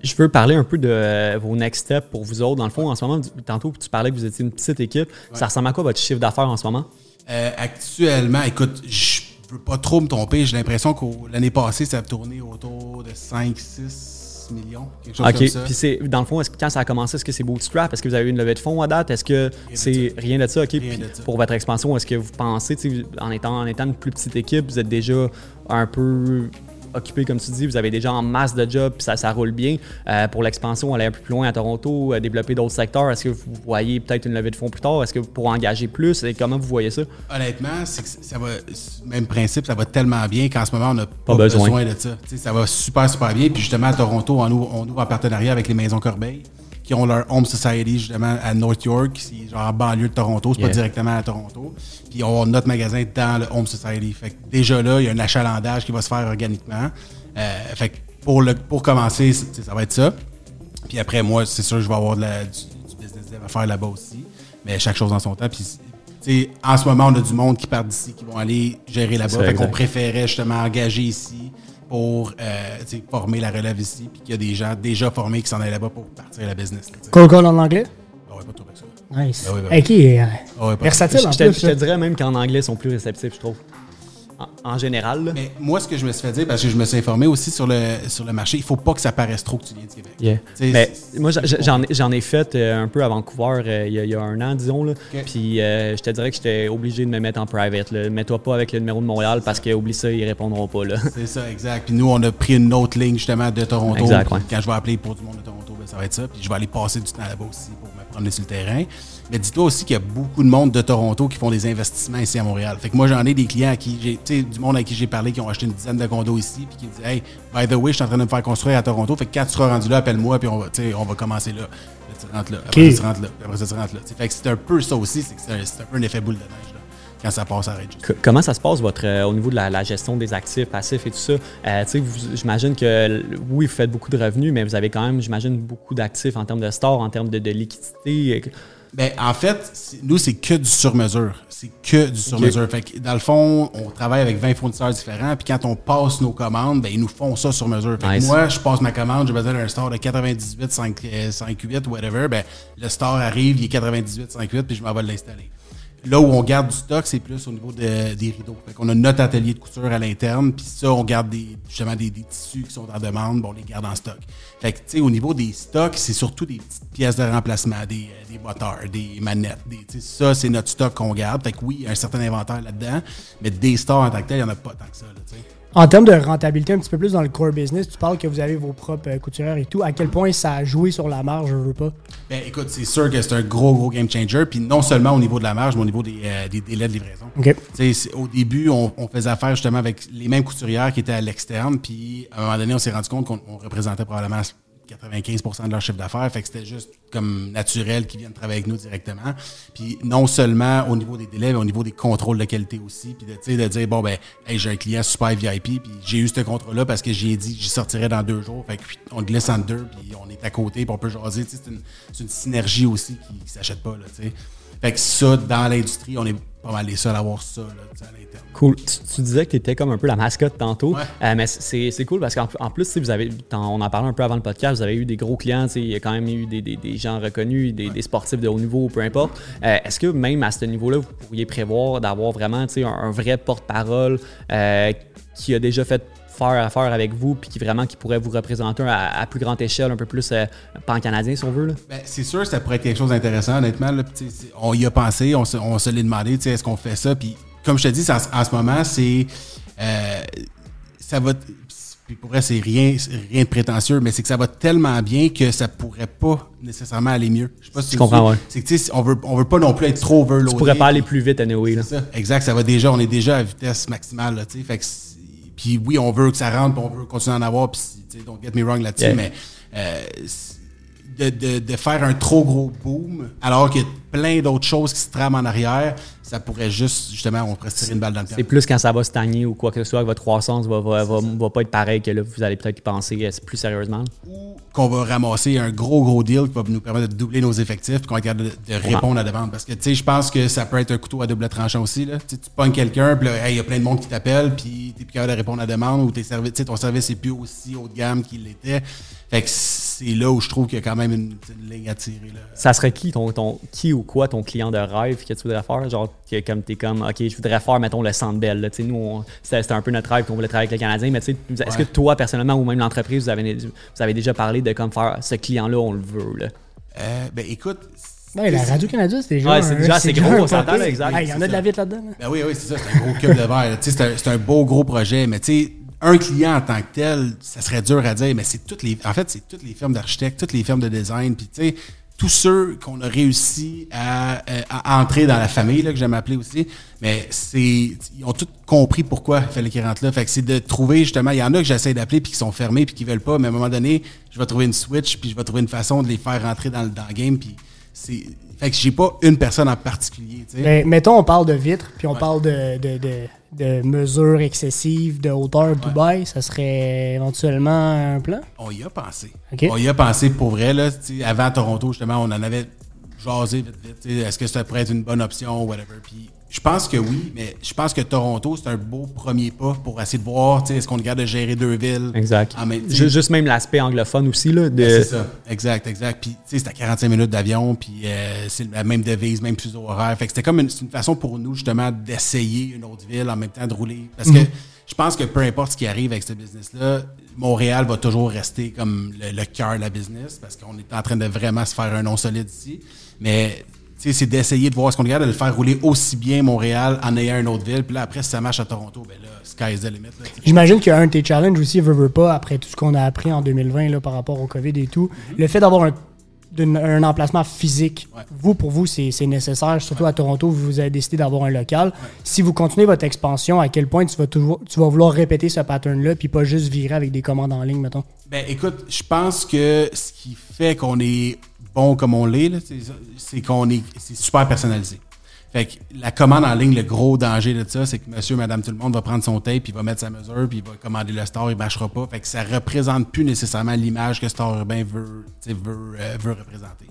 Je veux parler un peu de euh, vos next steps pour vous autres. Dans le fond, en ce moment, tantôt, tu parlais que vous étiez une petite équipe. Ça ressemble à quoi votre chiffre d'affaires en ce moment? Euh, actuellement, écoute, je veux pas trop me tromper. J'ai l'impression que l'année passée, ça a tourné autour de 5-6 millions, quelque chose OK. comme ça. Puis c'est dans le fond, est-ce que quand ça a commencé, est-ce que c'est bootstrap? Est-ce que vous avez eu une levée de fonds à date? Est-ce que c'est rien de ça? OK. Rien Puis de ça. pour votre expansion, est-ce que vous pensez, tu sais, en étant, en étant une plus petite équipe, vous êtes déjà un peu occupé, comme tu dis, vous avez déjà en masse de jobs, puis ça, ça roule bien. Euh, pour l'expansion, aller un peu plus loin à Toronto, euh, développer d'autres secteurs, est-ce que vous voyez peut-être une levée de fonds plus tard? Est-ce que pour engager plus? Et comment vous voyez ça? Honnêtement, c'est que ça va, même principe, ça va tellement bien qu'en ce moment, on n'a pas, besoin. besoin. de ça. Ça va super, super bien. Puis justement, à Toronto, on ouvre, on ouvre en partenariat avec les Maisons Corbeil, qui ont leur Home Society justement à North York, c'est genre en banlieue de Toronto, c'est Yeah. pas directement à Toronto. Puis on a notre magasin dans le Home Society. Fait que déjà là, il y a un achalandage qui va se faire organiquement. Euh, fait que pour, le, pour commencer, ça va être ça. Puis après, moi, c'est sûr que je vais avoir de la- du, du business dev à faire là-bas aussi. Mais chaque chose en son temps. Puis, en ce moment, on a du monde qui part d'ici, qui vont aller gérer là-bas. Fait qu'on préférait justement engager ici pour euh, former la relève ici. Puis qu'il y a des gens déjà formés qui s'en allaient là-bas pour partir la business. Cold call en anglais? Ah ouais, pas trop avec ça. Nice. Ah bah oui. OK. euh, Ah ouais, versatile Je en te, plus. je te dirais même qu'en anglais, ils sont plus réceptifs, je trouve. En, général. Mais moi, ce que je me suis fait dire, parce que je me suis informé aussi sur le, sur le marché, il faut pas que ça paraisse trop que tu viens du Québec. Yeah. Mais moi, j'en ai- fait euh, un peu à Vancouver euh, il y, a- il y a un an, disons. Là. Puis euh, je te dirais que j'étais obligé de me mettre en private. Mets-toi pas avec le numéro de Montréal parce que oublie ça, ils répondront pas. C'est ça, exact. Puis nous, on a pris une autre ligne justement de Toronto. Exact, ouais. Quand je vais appeler pour du monde de Toronto, ben, ça va être ça. Puis je vais aller passer du temps là-bas aussi pour me promener sur le terrain. Mais dis-toi aussi qu'il y a beaucoup de monde de Toronto qui font des investissements ici à Montréal. Fait que moi, j'en ai des clients à qui j'ai, tu sais, du monde à qui j'ai parlé qui ont acheté une dizaine de condos ici, puis qui me disent, hey, by the way, je suis en train de me faire construire à Toronto. Fait que quand tu seras rendu là, appelle-moi, puis on va, on commencer là. Là, tu rentres là. Après, Ok. ça, tu rentres là. Puis Après ça, tu rentres là. Fait que c'est un peu ça aussi, c'est que c'est un, c'est un peu un effet boule de neige là, quand ça passe à C- Comment ça se passe votre, euh, au niveau de la, la gestion des actifs, passifs et tout ça? Euh, tu sais, vous- j'imagine que oui, vous faites beaucoup de revenus, mais vous avez quand même, j'imagine, beaucoup d'actifs en termes de store, en termes de, de liquidité. Ben, en fait, nous, c'est que du sur-mesure. C'est que du sur-mesure. Fait que, dans le fond, on travaille avec 20 fournisseurs différents, puis quand on passe nos commandes, ben, ils nous font ça sur mesure. Fait que moi, je passe ma commande, j'ai besoin d'un store de 98, 5, euh, 5.8, whatever. Ben, le store arrive, il est 98, 5.8, puis je m'en vais l'installer. Là où on garde du stock, c'est plus au niveau de- des rideaux. Fait qu'on a notre atelier de couture à l'interne, puis ça, on garde des, justement des, tissus qui sont en demande, bon, on les garde en stock. Fait que, tu sais, au niveau des stocks, c'est surtout des petites pièces de remplacement, des, euh, des moteurs, des manettes. Des, ça, c'est notre stock qu'on garde. Fait que oui, il y a un certain inventaire là-dedans, mais des stores en tant que tel, il n'y en a pas tant que ça, là. En termes de rentabilité, un petit peu plus dans le core business, tu parles que vous avez vos propres euh, couturières et tout. À quel point ça a joué sur la marge, je veux pas? Ben, écoute, c'est sûr que c'est un gros, gros game changer. Puis non seulement au niveau de la marge, mais au niveau des, euh, des délais de livraison. OK. Tu sais, c'est- au début, on, on faisait affaire justement avec les mêmes couturières qui étaient à l'externe. Puis à un moment donné, on s'est rendu compte qu'on on représentait probablement 95% de leur chiffre d'affaires. Fait que c'était juste comme naturel qu'ils viennent travailler avec nous directement. Puis non seulement au niveau des délais, mais au niveau des contrôles de qualité aussi. Puis de, de dire, bon, ben, hey, j'ai un client super VIP, puis j'ai eu ce contrôle-là parce que j'ai dit que j'y sortirais dans deux jours. Fait que on glisse en deux, puis on est à côté, puis on peut jaser. C'est une, une synergie aussi qui ne s'achète pas. Là, tu sais. Fait que ça, dans l'industrie, on est pas mal les seuls à avoir ça là, à l'interne. Cool. Tu, tu disais que tu étais comme un peu la mascotte tantôt. Ouais. Euh, mais c'est c'est cool parce qu'en en plus, vous avez, on en parlait un peu avant le podcast, vous avez eu des gros clients, il y a quand même eu des, des- des gens reconnus, des, des sportifs de haut niveau, peu importe. Euh, Est-ce que même à ce niveau-là, vous pourriez prévoir d'avoir vraiment un, un vrai porte-parole euh, qui a déjà fait faire affaire avec vous puis qui vraiment qui pourrait vous représenter à, à plus grande échelle, un peu plus euh, pan-canadien si on veut? Là? Ben, c'est sûr, ça pourrait être quelque chose d'intéressant, honnêtement. Là, on y a pensé, on se, on se l'est demandé, est-ce qu'on fait ça? Puis, comme je te dis, en, en ce moment, c'est. euh, ça va. Puis pour vrai, c'est rien, rien de prétentieux, mais c'est que ça va tellement bien que ça pourrait pas nécessairement aller mieux. Je sais pas si tu comprends, ouais. C'est que, tu sais, on veut, on veut pas non plus être trop overloadé. Tu pourrais pas aller plus vite anyway. C'est ça. Exact, ça va déjà, on est déjà à vitesse maximale, là, tu sais. Fait que puis oui, on veut que ça rentre, puis on veut continuer à en avoir, puis don't get me wrong là-dessus, Yeah. mais euh, de, de, de faire un trop gros boom, alors qu'il y a plein d'autres choses qui se trament en arrière, ça pourrait juste, justement, on pourrait se tirer une balle dans le pied. C'est plus quand ça va stagner ou quoi que ce soit, que votre croissance va, va, va, va pas être pareil que là, vous allez peut-être y penser euh, plus sérieusement. Ou qu'on va ramasser un gros, gros deal qui va nous permettre de doubler nos effectifs puis qu'on va être capable de, de répondre à la demande. Parce que, tu sais, je pense que ça peut être un couteau à double tranchant aussi, là. Tu tu pognes quelqu'un, puis hey, il y a plein de monde qui t'appelle, puis t'es plus capable de répondre à la demande ou tes services, tu sais, ton service est plus aussi haut de gamme qu'il l'était. Fait que c'est là où je trouve qu'il y a quand même une, une ligne à tirer, là. Ça serait qui ton, ton qui ou quoi ton client de rêve que tu voudrais faire? Genre que comme t'es comme OK, je voudrais faire, mettons, le centre belle. là. Tu sais, Nous, c'était un peu notre rêve qu'on voulait travailler avec les Canadiens, mais tu sais, est-ce Ouais. que toi, personnellement, ou même l'entreprise, vous avez, vous avez déjà parlé de comme faire ce client-là, on le veut. Là? Euh, ben écoute. Ouais, la Radio-Canada, c'est déjà. Ouais, c'est déjà assez gros, on s'entend, exact. Hey, Il y en a de la ça. vitre là-dedans. là. Ben oui, oui, c'est ça, c'est un gros cube de verre. là. Tu sais, C'est un, c'est un beau, gros projet, mais tu sais, un client en tant que tel, ça serait dur à dire, mais c'est toutes les. En fait, c'est toutes les firmes d'architectes, toutes les firmes de design, puis tu sais, tous ceux qu'on a réussi à, euh, à entrer dans la famille, là, que j'aime appeler aussi, mais c'est. Ils ont tous compris pourquoi il fallait qu'ils rentrent là. Fait que c'est de trouver justement. Il y en a que j'essaie d'appeler puis qui sont fermés puis qui veulent pas, mais à un moment donné, je vais trouver une switch puis je vais trouver une façon de les faire rentrer dans le, dans le game, puis c'est. Fait que j'ai pas une personne en particulier. Mais mettons, on parle de vitres, puis on parle de, de, de, de mesures excessives, de hauteur Dubaï, ça serait éventuellement un plan? On y a pensé. On y a pensé pour vrai. Là, avant Toronto, justement, on en avait jaser vite, vite. Est-ce que ça pourrait être une bonne option, whatever. Puis je pense que oui, mais je pense que Toronto, c'est un beau premier pas pour essayer de voir, tu sais, est-ce qu'on est capable de gérer deux villes. Exact. en même- Ju- Juste même l'aspect anglophone aussi. Là, de... Ben, c'est ça. Exact, exact. Puis, tu sais, c'était à 45 minutes d'avion, puis euh, c'est la même devise, même fuseau horaire. Fait que c'était comme une, c'est une façon pour nous, justement, d'essayer une autre ville en même temps de rouler. Parce que je pense que peu importe ce qui arrive avec ce business-là, Montréal va toujours rester comme le, le cœur de la business parce qu'on est en train de vraiment se faire un nom solide ici. Mais, c'est d'essayer de voir est-ce qu'on capable de le faire rouler aussi bien Montréal en ayant une autre ville. Puis là, après, si ça marche à Toronto, ben là, sky is the limit. J'imagine qu'il y a un de tes challenges aussi, veut, veut pas, après tout ce qu'on a appris en 2020 là, par rapport au COVID et tout. Le fait d'avoir un, emplacement physique, Ouais. vous, pour vous, c'est nécessaire. Surtout à Toronto, vous avez décidé d'avoir un local. Si vous continuez votre expansion, à quel point tu vas, toujours, tu vas vouloir répéter ce pattern-là, puis pas juste virer avec des commandes en ligne, mettons? Ben, écoute, je pense que ce qui fait qu'on est bon comme on l'est, c'est- qu'on est, c'est super personnalisé. Fait que la commande en ligne, le gros danger de ça, c'est que monsieur, madame, tout le monde va prendre son tape, puis il va mettre sa mesure, puis il va commander le store, il marchera pas. Fait que ça représente plus nécessairement l'image que Store Urbain veut, veut, euh, veut représenter.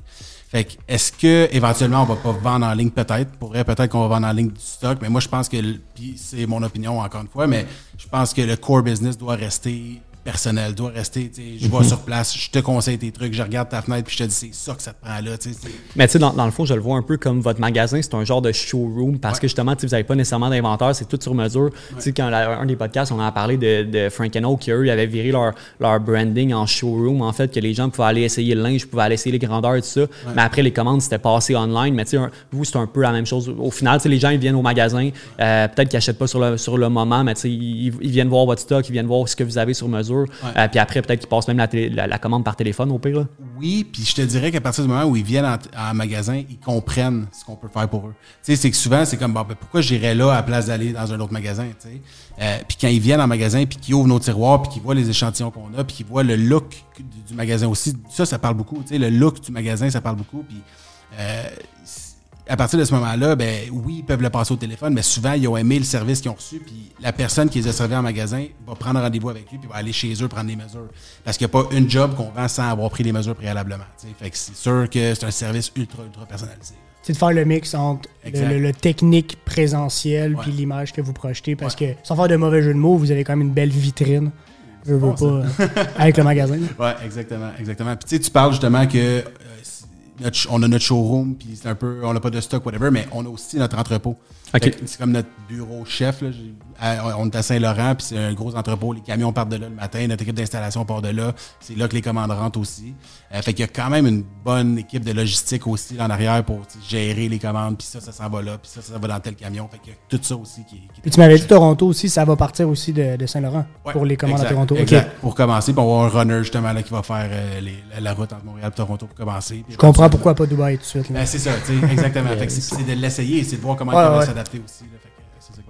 Fait que, est-ce que éventuellement on va pas vendre en ligne? Peut-être? Pourrait peut-être qu'on va vendre en ligne du stock, mais moi je pense que, puis c'est mon opinion encore une fois, mais je pense que le core business doit rester personnel, doit rester, je vais sur place, je te conseille tes trucs, je regarde ta fenêtre, puis je te dis c'est ça que ça te prend là, Mais tu sais, dans, dans le fond, je le vois un peu comme votre magasin, c'est un genre de showroom parce que justement, vous n'avez pas nécessairement d'inventaire, c'est tout sur mesure. Tu sais, quand la- un des podcasts, on a parlé de, de Frank and qui eux, ils avaient viré leur, leur branding en showroom, en fait, que les gens pouvaient aller essayer le linge, pouvaient aller essayer les grandeurs et tout ça. Mais après, les commandes, c'était passé online. Mais tu sais, vous, c'est un peu la même chose. Au final, tu sais, les gens, ils viennent au magasin, euh, peut-être qu'ils n'achètent pas sur le, sur le moment, mais tu sais, ils, ils viennent voir votre stock, ils viennent voir ce que vous avez sur mesure. Euh, puis après, peut-être qu'ils passent même la, télé- la- la commande par téléphone, au pire. là. Oui, puis je te dirais qu'à partir du moment où ils viennent en, en magasin, ils comprennent ce qu'on peut faire pour eux. Tu sais, c'est que souvent, c'est comme, bon, ben, pourquoi j'irais là à la place d'aller dans un autre magasin, tu sais? Euh, puis quand ils viennent en magasin, puis qu'ils ouvrent nos tiroirs, puis qu'ils voient les échantillons qu'on a, puis qu'ils voient le look du, du magasin aussi, ça, ça parle beaucoup. Tu sais, le look du magasin, ça parle beaucoup. Puis euh, à partir de ce moment-là, ben oui, ils peuvent le passer au téléphone, mais souvent, ils ont aimé le service qu'ils ont reçu, puis la personne qui les a servis en magasin va prendre rendez-vous avec lui, puis va aller chez eux prendre des mesures. Parce qu'il n'y a pas une job qu'on vend sans avoir pris les mesures préalablement. Fait que c'est sûr que c'est un service ultra, ultra personnalisé. C'est de faire le mix entre le, Exact. le- le technique présentiel puis l'image que vous projetez. Parce que, sans faire de mauvais jeu de mots, vous avez quand même une belle vitrine. Je veux bon, pas, euh, avec le magasin. (laughs) Ouais, exactement, exactement. Puis tu sais, tu parles justement que notre on a notre showroom, puis c'est un peu, on n'a pas de stock, whatever, mais on a aussi notre entrepôt. C'est comme notre bureau chef. Là. À- on est à Saint-Laurent, puis c'est un gros entrepôt. Les camions partent de là le matin, notre équipe d'installation part de là. C'est là que les commandes rentrent aussi. Euh, fait qu'il y a quand même une bonne équipe de logistique aussi en arrière pour gérer les commandes, puis ça, ça s'en va là, puis ça, ça va dans tel camion. Fait qu'il y a tout ça aussi qui, qui est Puis tu m'avais dit Toronto aussi, ça va partir aussi de, de Saint-Laurent Ouais, pour les commandes exact, à Toronto. Pour commencer, puis on va avoir un runner justement là, qui va faire euh, les- la, la route entre Montréal et Toronto pour commencer. Je comprends pourquoi pas Dubaï tout de suite. Ben, c'est ça, exactement. (laughs) Fait que c'est de l'essayer et c'est de voir comment Ouais, il va ouais. s'adapter aussi. Là, fait que c'est ça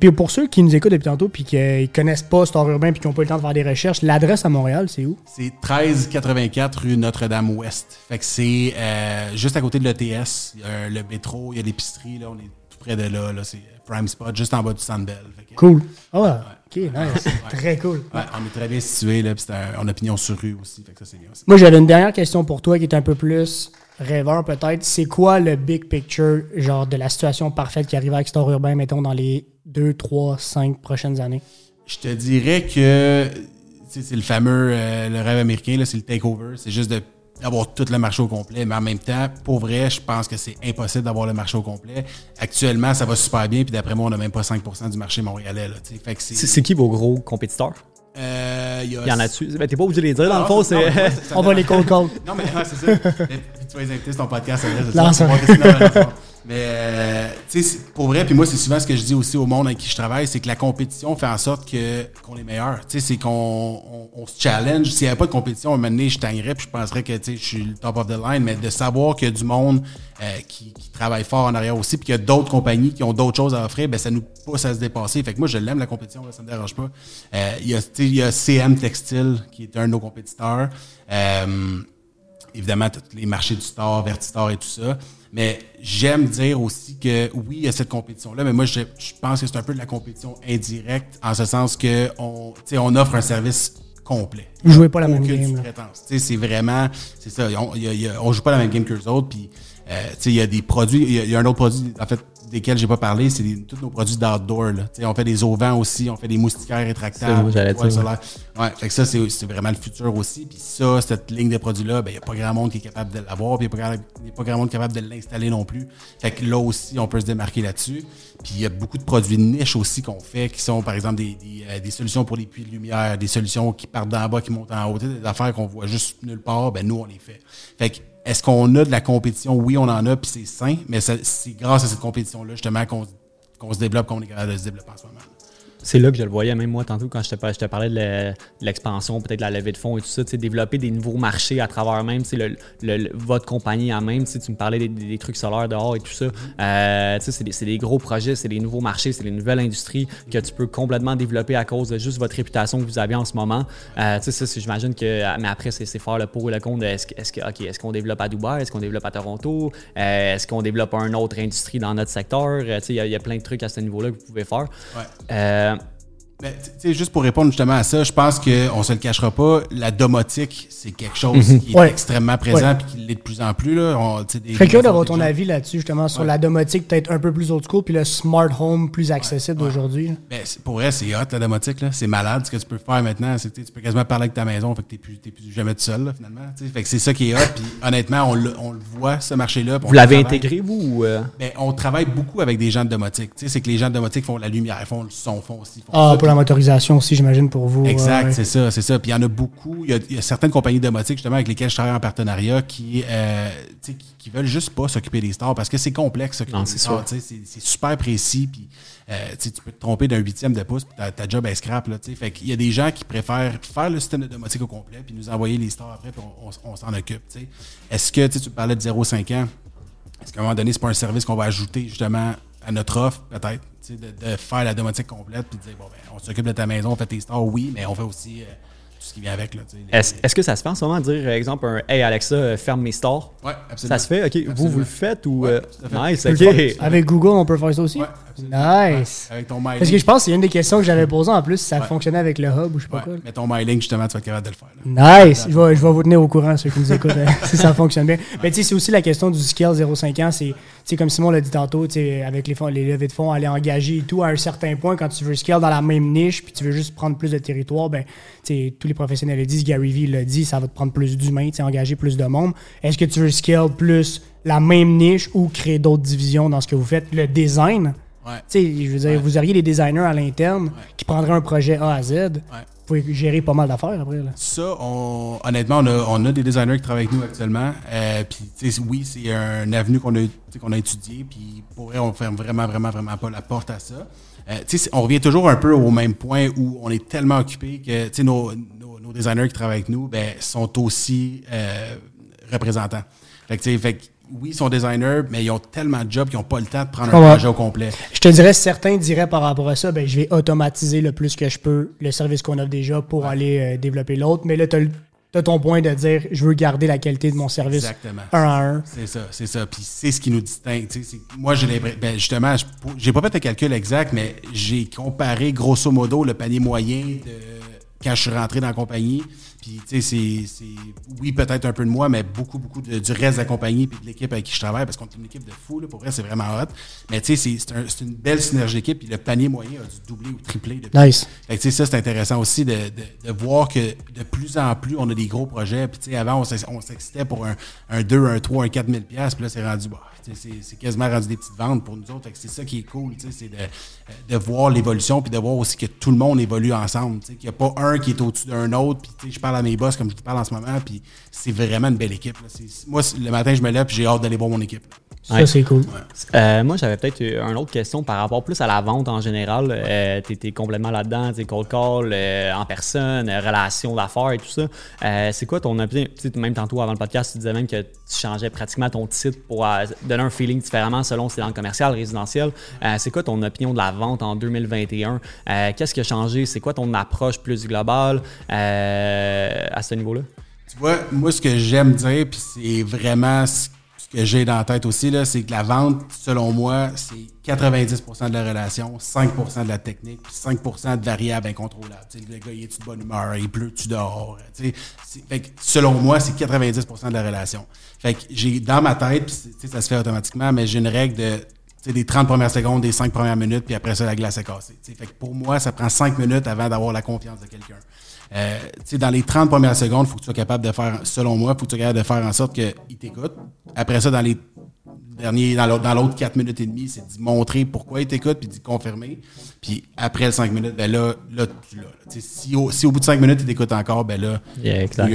Puis pour ceux qui nous écoutent depuis tantôt puis qui ne connaissent pas Star Urbain puis qui n'ont pas eu le temps de faire des recherches, l'adresse à Montréal, c'est où? C'est 1384 rue Notre-Dame-Ouest. Fait que c'est euh, juste à côté de l'ETS. Il y a le métro, il y a l'épicerie. Là, on est tout près de là. là c'est Prime Spot, juste en bas du Sandbell. Cool. Ah ouais. Ok, nice. Très cool. ouais, on est très bien situé. Là, puis on a pignon sur rue aussi. Fait que ça, c'est bien aussi. Moi, j'avais une dernière question pour toi qui est un peu plus rêveur peut-être. C'est quoi le big picture, genre de la situation parfaite qui arrive avec Star Urbain, mettons, dans les 2, 3, 5 prochaines années? Je te dirais que tu sais, c'est le fameux euh, le rêve américain, là, c'est le takeover. C'est juste de d'avoir tout le marché au complet. Mais en même temps, pour vrai, je pense que c'est impossible d'avoir le marché au complet. Actuellement, ça va super bien. Puis d'après moi, on n'a même pas 5% du marché montréalais. C'est qui vos gros compétiteurs? Euh, il y, a- y en a dessus. Ben, t'es pas obligé de les dire, dans le Non, fond, c'est- non, (laughs) On va les cold non, mais c'est ça. Tu vas les inviter sur ton podcast, c'est Mais, tu sais, pour vrai, puis moi, c'est souvent ce que je dis aussi au monde avec qui je travaille, c'est que la compétition fait en sorte que qu'on est meilleur. Tu sais, c'est qu'on on, se challenge. S'il n'y avait pas de compétition, à un moment donné, je tangerais, puis je penserais que, tu sais, je suis le top of the line, mais de savoir qu'il y a du monde euh, qui, travaille fort en arrière aussi, puis qu'il y a d'autres compagnies qui ont d'autres choses à offrir, ben ça nous pousse à se dépasser. Fait que moi, je l'aime, la compétition, ça me dérange pas. Euh, Il y, a, il y a CM Textile, qui est un de nos compétiteurs. Euh, évidemment, tous les marchés du store, Vertistar et tout ça. Mais j'aime dire aussi que oui, il y a cette compétition-là, mais moi, je, je pense que c'est un peu de la compétition indirecte, en ce sens que on, tu sais, on offre un service complet. Vous jouez pas la même game. C'est vraiment, c'est ça. On, il y a- il y a- on joue pas la même game que les autres. Puis, euh, il y a des produits. Il y y a un autre produit, en fait, desquels j'ai pas parlé, c'est des- tous nos produits d'outdoor. On fait des auvents aussi, on fait des moustiquaires rétractables. j'allais dire, solaires. Ouais, fait que ça, c'est c'est vraiment le futur aussi. Puis ça, cette ligne de produits-là, ben, il n'y a pas grand monde qui est capable de l'avoir, puis il n'y a, pas grand- il y a pas grand monde capable de l'installer non plus. Fait que là aussi, on peut se démarquer là-dessus. Puis il y a beaucoup de produits de niche aussi qu'on fait, qui sont, par exemple, des, des, euh, des solutions pour les puits de lumière, des solutions qui partent d'en bas, qui montent en haut, des affaires qu'on voit juste nulle part, ben nous, on les fait. Fait que est-ce qu'on a de la compétition? Oui, on en a, puis c'est sain, mais c'est grâce à cette compétition-là, justement, qu'on qu'on se développe, qu'on est capable de se développer en ce moment. C'est là que je le voyais, même moi, tantôt, quand je te, par- je te parlais de le- de l'expansion, peut-être de la levée de fonds et tout ça, tu sais, développer des nouveaux marchés à travers même, le, le- votre compagnie en même, tu me parlais des, trucs solaires dehors et tout ça. Euh, tu sais, c'est des, des gros projets, c'est des nouveaux marchés, c'est des nouvelles industries que tu peux complètement développer à cause de juste votre réputation que vous avez en ce moment. Euh, j'imagine que, mais après, c'est faire le pour et le contre. Est-ce que, est-ce que, OK, est-ce qu'on développe à Dubaï? Est-ce qu'on développe à Toronto? Euh, est-ce qu'on développe une autre industrie dans notre secteur? Euh, tu sais, il y a- il y, a plein de trucs à ce niveau-là que vous pouvez faire. Ouais. Ben, tu sais, juste pour répondre justement à ça, je pense qu'on se le cachera pas, la domotique, c'est quelque chose qui est Ouais. extrêmement présent puis qui l'est de plus en plus. Là. On, tu sais, des- Je serais curieux d'avoir ton gens- avis là-dessus, justement, sur la domotique peut-être un peu plus old school, puis le smart home plus accessible d'aujourd'hui. Ben, pour vrai, c'est hot la domotique. là. C'est malade ce que tu peux faire maintenant. C'est que tu tu peux quasiment parler avec ta maison, fait que t'es plus, t'es plus jamais tout seul là, finalement. tu. Fait que c'est ça qui est hot. Puis honnêtement, on, le- on le voit, ce marché-là. vous l'avez intégré, vous? ou, euh? Ben, on travaille beaucoup avec des gens de domotique. Tu sais, c'est que les gens de domotique font la lumière, font le son, font aussi. Font Ah, ça, la motorisation aussi, j'imagine, pour vous. Exact, ouais. c'est ça, c'est ça. Puis il y en a beaucoup. Il y a, il y a certaines compagnies domotiques, justement, avec lesquelles je travaille en partenariat, qui, euh, tu sais, qui, qui veulent juste pas s'occuper des stars parce que c'est complexe, s'occuper Non, des c'est stars. tu sais, C'est c'est super précis. Puis euh, tu peux te tromper d'un huitième de pouce, puis ta, ta job est scrap. Là, tu sais. fait qu'il y a des gens qui préfèrent faire le système de domotique au complet, puis nous envoyer les stars après, puis on, on- on s'en occupe. tu sais. Est-ce que tu parlais de 0,5 ans? Est-ce qu'à un moment donné, c'est pas un service qu'on va ajouter justement à notre offre, peut-être, tu sais, de, de faire la domotique complète, puis de dire, bon, ben, on s'occupe de ta maison, on fait tes stars, oui, mais on fait aussi euh, tout ce qui vient avec. Est-ce que ça se fait en ce moment de dire, par exemple, un Hey Alexa, euh, ferme mes stores? Ouais, absolument. Ça se fait? OK. Vous, vous le faites ou. Ouais, euh, nice, OK. Avec Google, on peut faire ça aussi? Ouais, absolument. Nice. Ouais, avec ton MyLink. Parce que je pense que c'est une des questions que j'avais posées en plus, si ça Ouais. fonctionnait avec le hub ou je sais pas ouais, quoi. mais ton MyLink, justement, tu vas être capable de le faire. là. Nice! Je vais, je vais vous tenir au courant, ceux qui nous écoutent, (laughs) si ça fonctionne bien. Mais tu sais, c'est aussi la question du scale 0,5 ans. C'est, sais, comme Simon l'a dit tantôt, tu sais, avec les, fonds, les levées de fonds, aller engager et tout, à un certain point, quand tu veux scale dans la même niche, puis tu veux juste prendre plus de territoire, ben, tu sais, tous les professionnels le disent, Gary Vee l'a dit, ça va te prendre plus d'humains, tu sais, engager plus de monde. Est-ce que tu veux scale plus la même niche ou créer d'autres divisions dans ce que vous faites? Le design, Ouais. tu sais, je veux dire, Ouais. vous auriez des designers à l'interne qui prendraient un projet A à Z. Vous pouvez gérer pas mal d'affaires après. Là. Ça, on- honnêtement, on a, on a des designers qui travaillent avec nous actuellement. Euh, puis, oui, c'est un avenue qu'on a, qu'on a étudié. Puis, pour vrai, on ferme vraiment, vraiment, vraiment pas la porte à ça. Euh, on revient toujours un peu au même point où on est tellement occupé que, nos, nos, nos designers qui travaillent avec nous, ben, sont aussi euh, représentants. Fait que, fait oui, ils sont designers, mais ils ont tellement de jobs qu'ils n'ont pas le temps de prendre un projet au complet. Je te dirais, certains diraient par rapport à ça, ben, je vais automatiser le plus que je peux le service qu'on offre déjà pour aller euh, développer l'autre. Mais là, tu as, ton point de dire, je veux garder la qualité de mon service Exactement. un à un. C'est ça, c'est ça. Puis c'est ce qui nous distingue. Moi, j'ai l'impression. Ben justement, je- j'ai pas fait le calcul exact, mais j'ai comparé grosso modo le panier moyen de quand je suis rentré dans la compagnie. Puis, tu sais, c'est- c'est. Oui, peut-être un peu de moi, mais beaucoup, beaucoup de- du reste de la compagnie puis de l'équipe avec qui je travaille, parce qu'on est une équipe de fous, là. Pour vrai, c'est vraiment hot. Mais, tu sais, c'est- c'est un- une belle synergie d'équipe, puis le panier moyen a dû doubler ou tripler depuis. Nice. Fait que, tu sais, ça, c'est intéressant aussi de, de, de voir que de plus en plus, on a des gros projets. Puis, tu sais, avant, on s'ex- on s'excitait pour un, un 2, un 3, un 4 000 piastres. Puis là, c'est rendu, bah, c'est quasiment rendu des petites ventes pour nous autres. C'est ça qui est cool, c'est de, voir l'évolution puis de voir aussi que tout le monde évolue ensemble. Qu'il n'y a pas un qui est au-dessus d'un autre. Puis, je parle à mes boss comme je vous parle en ce moment. Puis, c'est vraiment une belle équipe. Moi, le matin, je me lève puis j'ai hâte d'aller voir mon équipe. Ça, Ouais. c'est cool. Euh, moi, j'avais peut-être une autre question par rapport plus à la vente en général. Euh, tu étais complètement là-dedans, tu sais, cold call, euh, en personne, euh, relations d'affaires et tout ça. Euh, c'est quoi ton opinion? Tu sais, même tantôt avant le podcast, tu disais même que tu changeais pratiquement ton titre pour euh, donner un feeling différemment selon si c'est dans le commercial, résidentiel. Euh, c'est quoi ton opinion de la vente en 2021? Euh, Qu'est-ce qui a changé? C'est quoi ton approche plus globale euh, à ce niveau-là? Tu vois, moi, ce que j'aime dire, puis c'est vraiment ce ce que j'ai dans la tête aussi, c'est que la vente, selon moi, c'est 90% de la relation, 5% de la technique, puis 5% de variables incontrôlables. Le gars, il est de bonne humeur, il dehors? Tu c'est- fait que selon moi, c'est 90% de la relation. Fait que j'ai dans ma tête, ça se fait automatiquement, mais j'ai une règle de des 30 premières secondes, des 5 premières minutes, puis après ça, la glace est cassée. Fait que pour moi, ça prend 5 minutes avant d'avoir la confiance de quelqu'un. Euh, dans les 30 premières secondes, il faut que tu sois capable de faire, selon moi, il faut que tu sois capable de faire en sorte qu'il t'écoute. Après ça, dans les derniers, dans l'autre, dans l'autre 4 minutes et demie, c'est d'y montrer pourquoi il t'écoute, puis d'y confirmer. Puis après le 5 minutes, ben là, là, tu l'as. Si au, si au bout de 5 minutes, il t'écoute encore, ben là, Yeah, exact.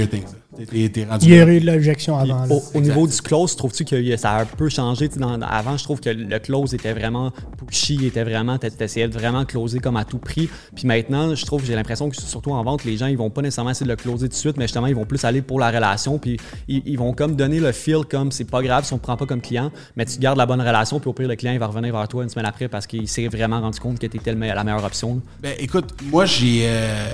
Rendu Il y aurait eu de l'objection avant. Au, au niveau du close, trouves-tu que a- ça a un peu changé? Dans- avant, je trouve que le close était vraiment pushy, était vraiment, tu essayais de vraiment closer comme à tout prix. Puis maintenant, je trouve, j'ai l'impression que surtout en vente, les gens, ils vont pas nécessairement essayer de le closer tout de suite, mais justement, ils vont plus aller pour la relation. Puis ils, ils vont comme donner le feel comme c'est pas grave si on te prend pas comme client, mais tu gardes la bonne relation. Puis au pire, le client, il va revenir vers toi une semaine après parce qu'il s'est vraiment rendu compte que tu étais la meilleure option. Ben, écoute, moi, j'ai. euh,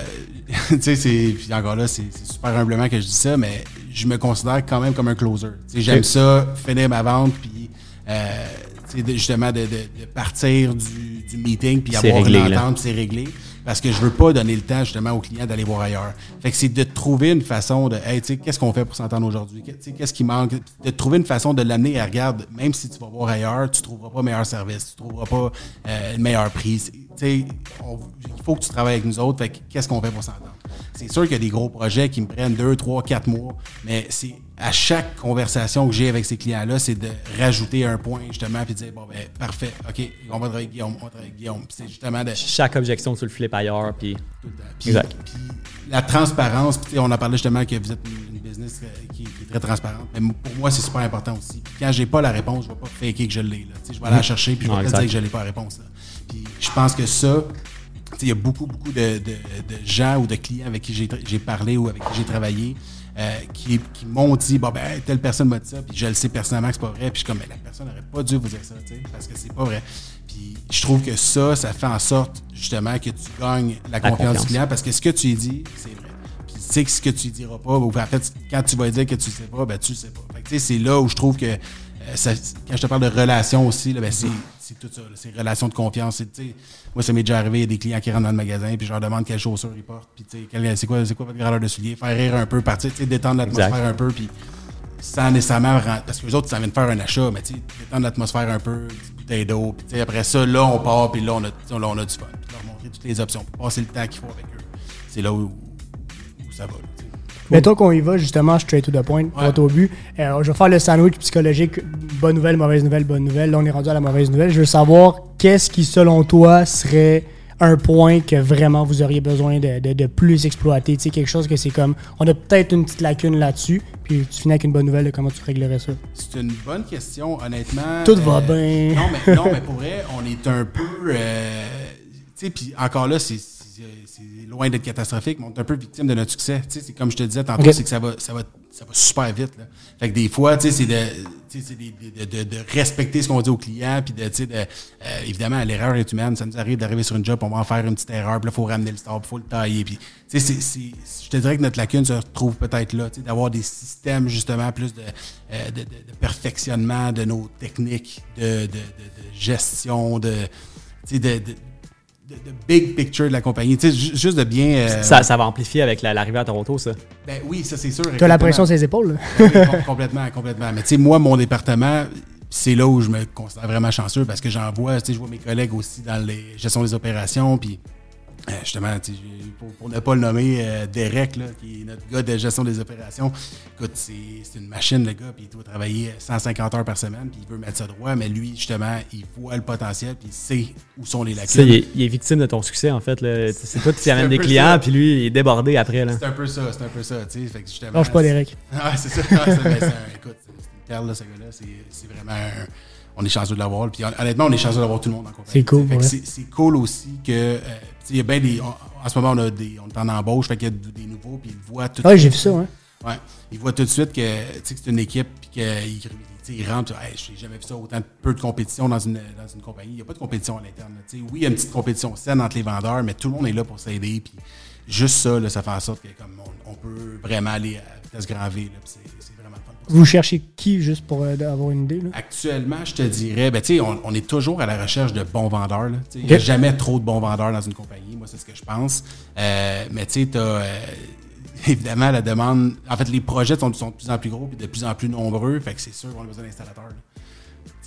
(laughs) tu sais, c'est. Puis encore là, c'est super humblement que je dis ça, mais je me considère quand même comme un closer. Tu sais, J'aime ça, finir ma vente, puis. euh, tu sais, de- justement, de, de- de partir du, du meeting, puis avoir réglé, une entente, c'est réglé. Parce que je veux pas donner le temps, justement, au client d'aller voir ailleurs. Fait que c'est de trouver une façon de. Hey, tu sais, qu'est-ce qu'on fait pour s'entendre aujourd'hui? Qu'est-ce qui manque? De trouver une façon de l'amener à regarde, même si tu vas voir ailleurs, tu trouveras pas meilleur service, tu trouveras pas euh, le meilleur prix. Il faut que tu travailles avec nous autres. Fait que qu'est-ce qu'on fait pour s'entendre? C'est sûr qu'il y a des gros projets qui me prennent deux, trois, quatre mois, mais c'est à chaque conversation que j'ai avec ces clients-là, c'est de rajouter un point, justement, puis de dire, bon, ben, parfait, OK, on va travailler avec Guillaume, on va travailler avec Guillaume. C'est justement de. Chaque objection, tu le flippes ailleurs. Puis Tout le temps. Puis, Exact. puis la transparence, puis on a parlé justement que vous êtes une, business euh, qui, qui est très transparente. Mais pour moi, c'est super important aussi. Puis quand j'ai pas la réponse, je vais pas faker que je l'ai. là. Tu sais, Je vais aller la chercher, puis je vais pas dire que je n'ai pas la réponse. là. Puis je pense que ça, tu sais, il y a beaucoup, beaucoup de, de- de gens ou de clients avec qui j'ai parlé ou avec qui j'ai travaillé euh, qui, qui m'ont dit bon ben telle personne m'a dit ça puis je le sais personnellement que c'est pas vrai puis je suis comme mais la personne n'aurait pas dû vous dire ça tu sais parce que c'est pas vrai. Puis je trouve que ça ça fait en sorte justement que tu gagnes la, confiance, confiance. du client parce que ce que tu dis c'est vrai. Puis tu sais que ce que tu diras pas ou en fait quand tu vas dire que tu le sais pas ben tu le sais pas. Fait que, tu sais c'est là où je trouve que euh, ça- quand je te parle de relations aussi là, ben c'est c'est tout ça là. c'est relation de confiance moi ça m'est déjà arrivé il y a des clients qui rentrent dans le magasin puis je leur demande quelles chaussures ils portent puis tu sais quel- c'est quoi quoi votre grandeur de souliers? Faire rire un peu partir tu sais détendre l'atmosphère un peu puis sans nécessairement parce que les autres ça vient de faire un achat mais détendre l'atmosphère un peu bouteille d'eau puis après ça là on part puis là on a là, on a du fun. Puis leur montrer toutes les options. Passer le temps qu'il faut avec eux. C'est là où, où ça va là, sais. Mettons qu'on y va justement straight to the point, droit au but. Euh, je vais faire le sandwich psychologique. Bonne nouvelle, mauvaise nouvelle, bonne nouvelle. Là, on est rendu à la mauvaise nouvelle. Je veux savoir qu'est-ce qui, selon toi, serait un point que vraiment vous auriez besoin de, de- de plus exploiter? Tu sais, quelque chose que c'est comme, on a peut-être une petite lacune là-dessus, puis tu finis avec une bonne nouvelle de comment tu réglerais ça. C'est une bonne question, honnêtement. Tout va bien. Non mais, non, mais pour vrai, on est un peu. euh, tu sais, puis encore là, c'est- c'est loin d'être catastrophique, mais on est un peu victime de notre succès. Tu sais, c'est comme je te disais tantôt, c'est que ça va, ça, va, ça va super vite. Là. Fait que des fois, tu sais, c'est de, tu sais, de, de- de respecter ce qu'on dit aux clients, puis de, tu sais, de, euh, évidemment, l'erreur est humaine. Ça nous arrive d'arriver sur une job, on va en faire une petite erreur, puis là, il faut ramener le stop, il faut le tailler. Puis, tu sais, c'est- c'est- je te dirais que notre lacune se retrouve peut-être là, tu sais, d'avoir des systèmes, justement, plus de, euh, de, de- de perfectionnement de nos techniques de, de- de- de gestion, de, tu sais, de, de, big picture de la compagnie. Tu sais, ju- juste de bien. euh, ça, ça va amplifier avec la- l'arrivée à Toronto, ça. ben oui, ça c'est sûr. Tu as la pression sur les épaules. là. Oui, com- complètement, complètement. Mais tu sais, moi, mon département, c'est là où je me considère vraiment chanceux parce que j'en vois, tu sais, je vois mes collègues aussi dans les gestion des opérations, puis justement, sais, j'ai- pour, pour ne pas le nommer, euh, Derek, là, qui est notre gars de gestion des opérations, écoute, c'est c'est une machine, le gars, puis il doit travailler 150 heures par semaine, puis il veut mettre ça droit, mais lui, justement, il voit le potentiel, puis il sait où sont les il, lacunes. est, il est victime de ton succet, en fait. C'est toi qui amènes des clients, ça. puis lui, il est débordé après. C'est un peu ça, c'est un peu ça, tu sais, fait que justement... Lâche pas, Derek. (laughs) Ah, c'est ça. Ah, ben, un- écoute, c'est une perle, là, ce gars-là. C'est c'est vraiment. un- on est chanceux de l'avoir. Puis hon- honnêtement, on est chanceux d'avoir tout le monde en compagnie. C'est cool, Fait que ouais. C'est cool aussi que. euh, il y a bien des. on- en ce moment, on, a des, on est en embauche, fait qu'il y a des nouveaux, puis ils voient tout de Ouais, suite- j'ai vu ça, hein. Ouais. Ils voient tout de suite que, que c'est une équipe, puis qu'ils ils rentrent, hey, j'ai jamais vu ça, autant de peu de compétition dans une, dans une compagnie. Il n'y a pas de compétition à l'interne. Oui, il y a une petite compétition saine entre les vendeurs, mais tout le monde est là pour s'aider. Puis juste ça, là, ça fait en sorte que comme on, on peut vraiment aller vitesse grand V. là, Vous cherchez qui, juste pour euh, avoir une idée? Là? Actuellement, je te dirais, ben, on, on est toujours à la recherche de bons vendeurs. Il n'y a jamais trop de bons vendeurs dans une compagnie. Moi, c'est ce que je pense. Euh, mais tu sais, as (laughs) évidemment la demande. En fait, les projets sont, sont de plus en plus gros et de plus en plus nombreux. Fait que c'est sûr qu'on a besoin d'installateurs.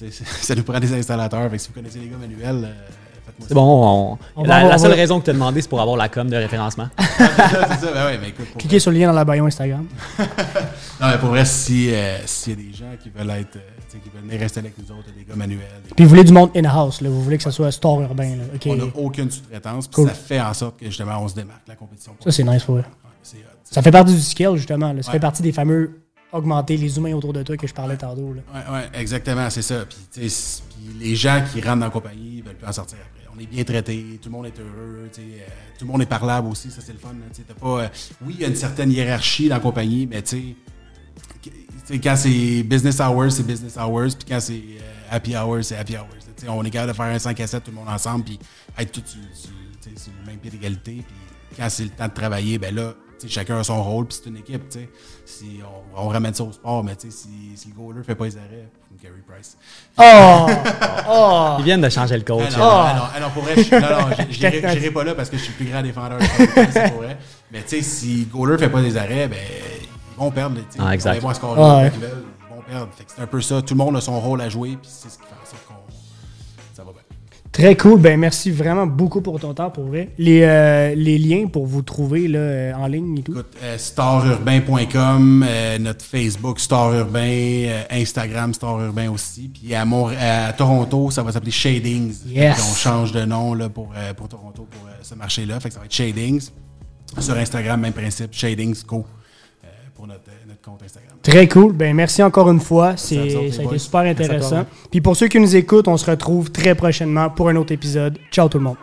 (laughs) Ça nous prend des installateurs. Fait que si vous connaissez les gars manuels, euh, C'est bon, on- On va la, seule raison que tu as demandé, c'est pour avoir la com de référencement. (laughs) ça. c'est ça, c'est ça. Ben ouais, mais écoute, pour Cliquez sur le lien dans la bio Instagram. (laughs) Non, mais pour vrai, si, euh, s'il y a des gens qui veulent être, euh, qui veulent venir rester avec nous autres, des gars manuels, des Puis vous voulez du monde in-house, là. Vous voulez que ça soit store urbain, là. On n'a aucune sous-traitance, puis Cool. ça fait en sorte que justement on se démarque de la compétition. Ça, c'est nice pour eux. Ouais, c'est hot. Ça fait partie du scale, justement. là. Ça Ouais. fait partie des fameux augmenter les humains autour de toi que je parlais tantôt. Là. Ouais, ouais, exactement, c'est ça. Puis, puis les gens qui rentrent dans la compagnie ils veulent plus en sortir après. On est bien traités, tout le monde est heureux, euh, tout le monde est parlable aussi, ça c'est le fun. pas, euh, oui, il y a une certaine hiérarchie dans la compagnie, mais tu sais, quand c'est business hours, c'est business hours, puis quand c'est euh, happy hours, c'est happy hours. on est capable de faire un 5 à 7 tout le monde ensemble, puis être tout sur, sur- le même pied d'égalité. Puis quand c'est le temps de travailler, ben là, chacun a son rôle, puis c'est une équipe. tu sais. Si on, on ramène ça au sport, mais si, si le goaler fait pas les arrêts, Gary Price. Oh! (laughs) oh! Ils viennent de changer le coach. Ah non, non, non, pour vrai, je, j'irai (laughs) pas là parce que je suis le plus grand défendeur de la c'est pour vrai. Mais tu sais, si le goaler fait pas des arrêts, ben, ils vont perdre. Ah, exact. Ils vont scorer, Ah, ouais. ils vont perdre. C'est un peu ça. Tout le monde a son rôle à jouer, puis c'est ce qui fait en sorte qu'on. Ça va bien. Très cool. Ben, merci vraiment beaucoup pour ton temps, pour vrai. Les, euh, les liens pour vous trouver là, euh, en ligne et tout. Écoute, euh, starurbain.com, notre Facebook Star Urbain, Instagram Star Urbain aussi. Puis à, Mont- à Toronto, ça va s'appeler Shadings. Yes. Qu'on change de nom là, pour, pour Toronto, pour ce marché-là. Fait que ça va être Shadings. Sur Instagram, même principe, Shadings Co. pour notre, notre compte Instagram. Très cool. Ben, merci encore une fois. C'est, ça a été super intéressant. Puis pour ceux qui nous écoutent, on se retrouve très prochainement pour un autre épisode. Ciao tout le monde.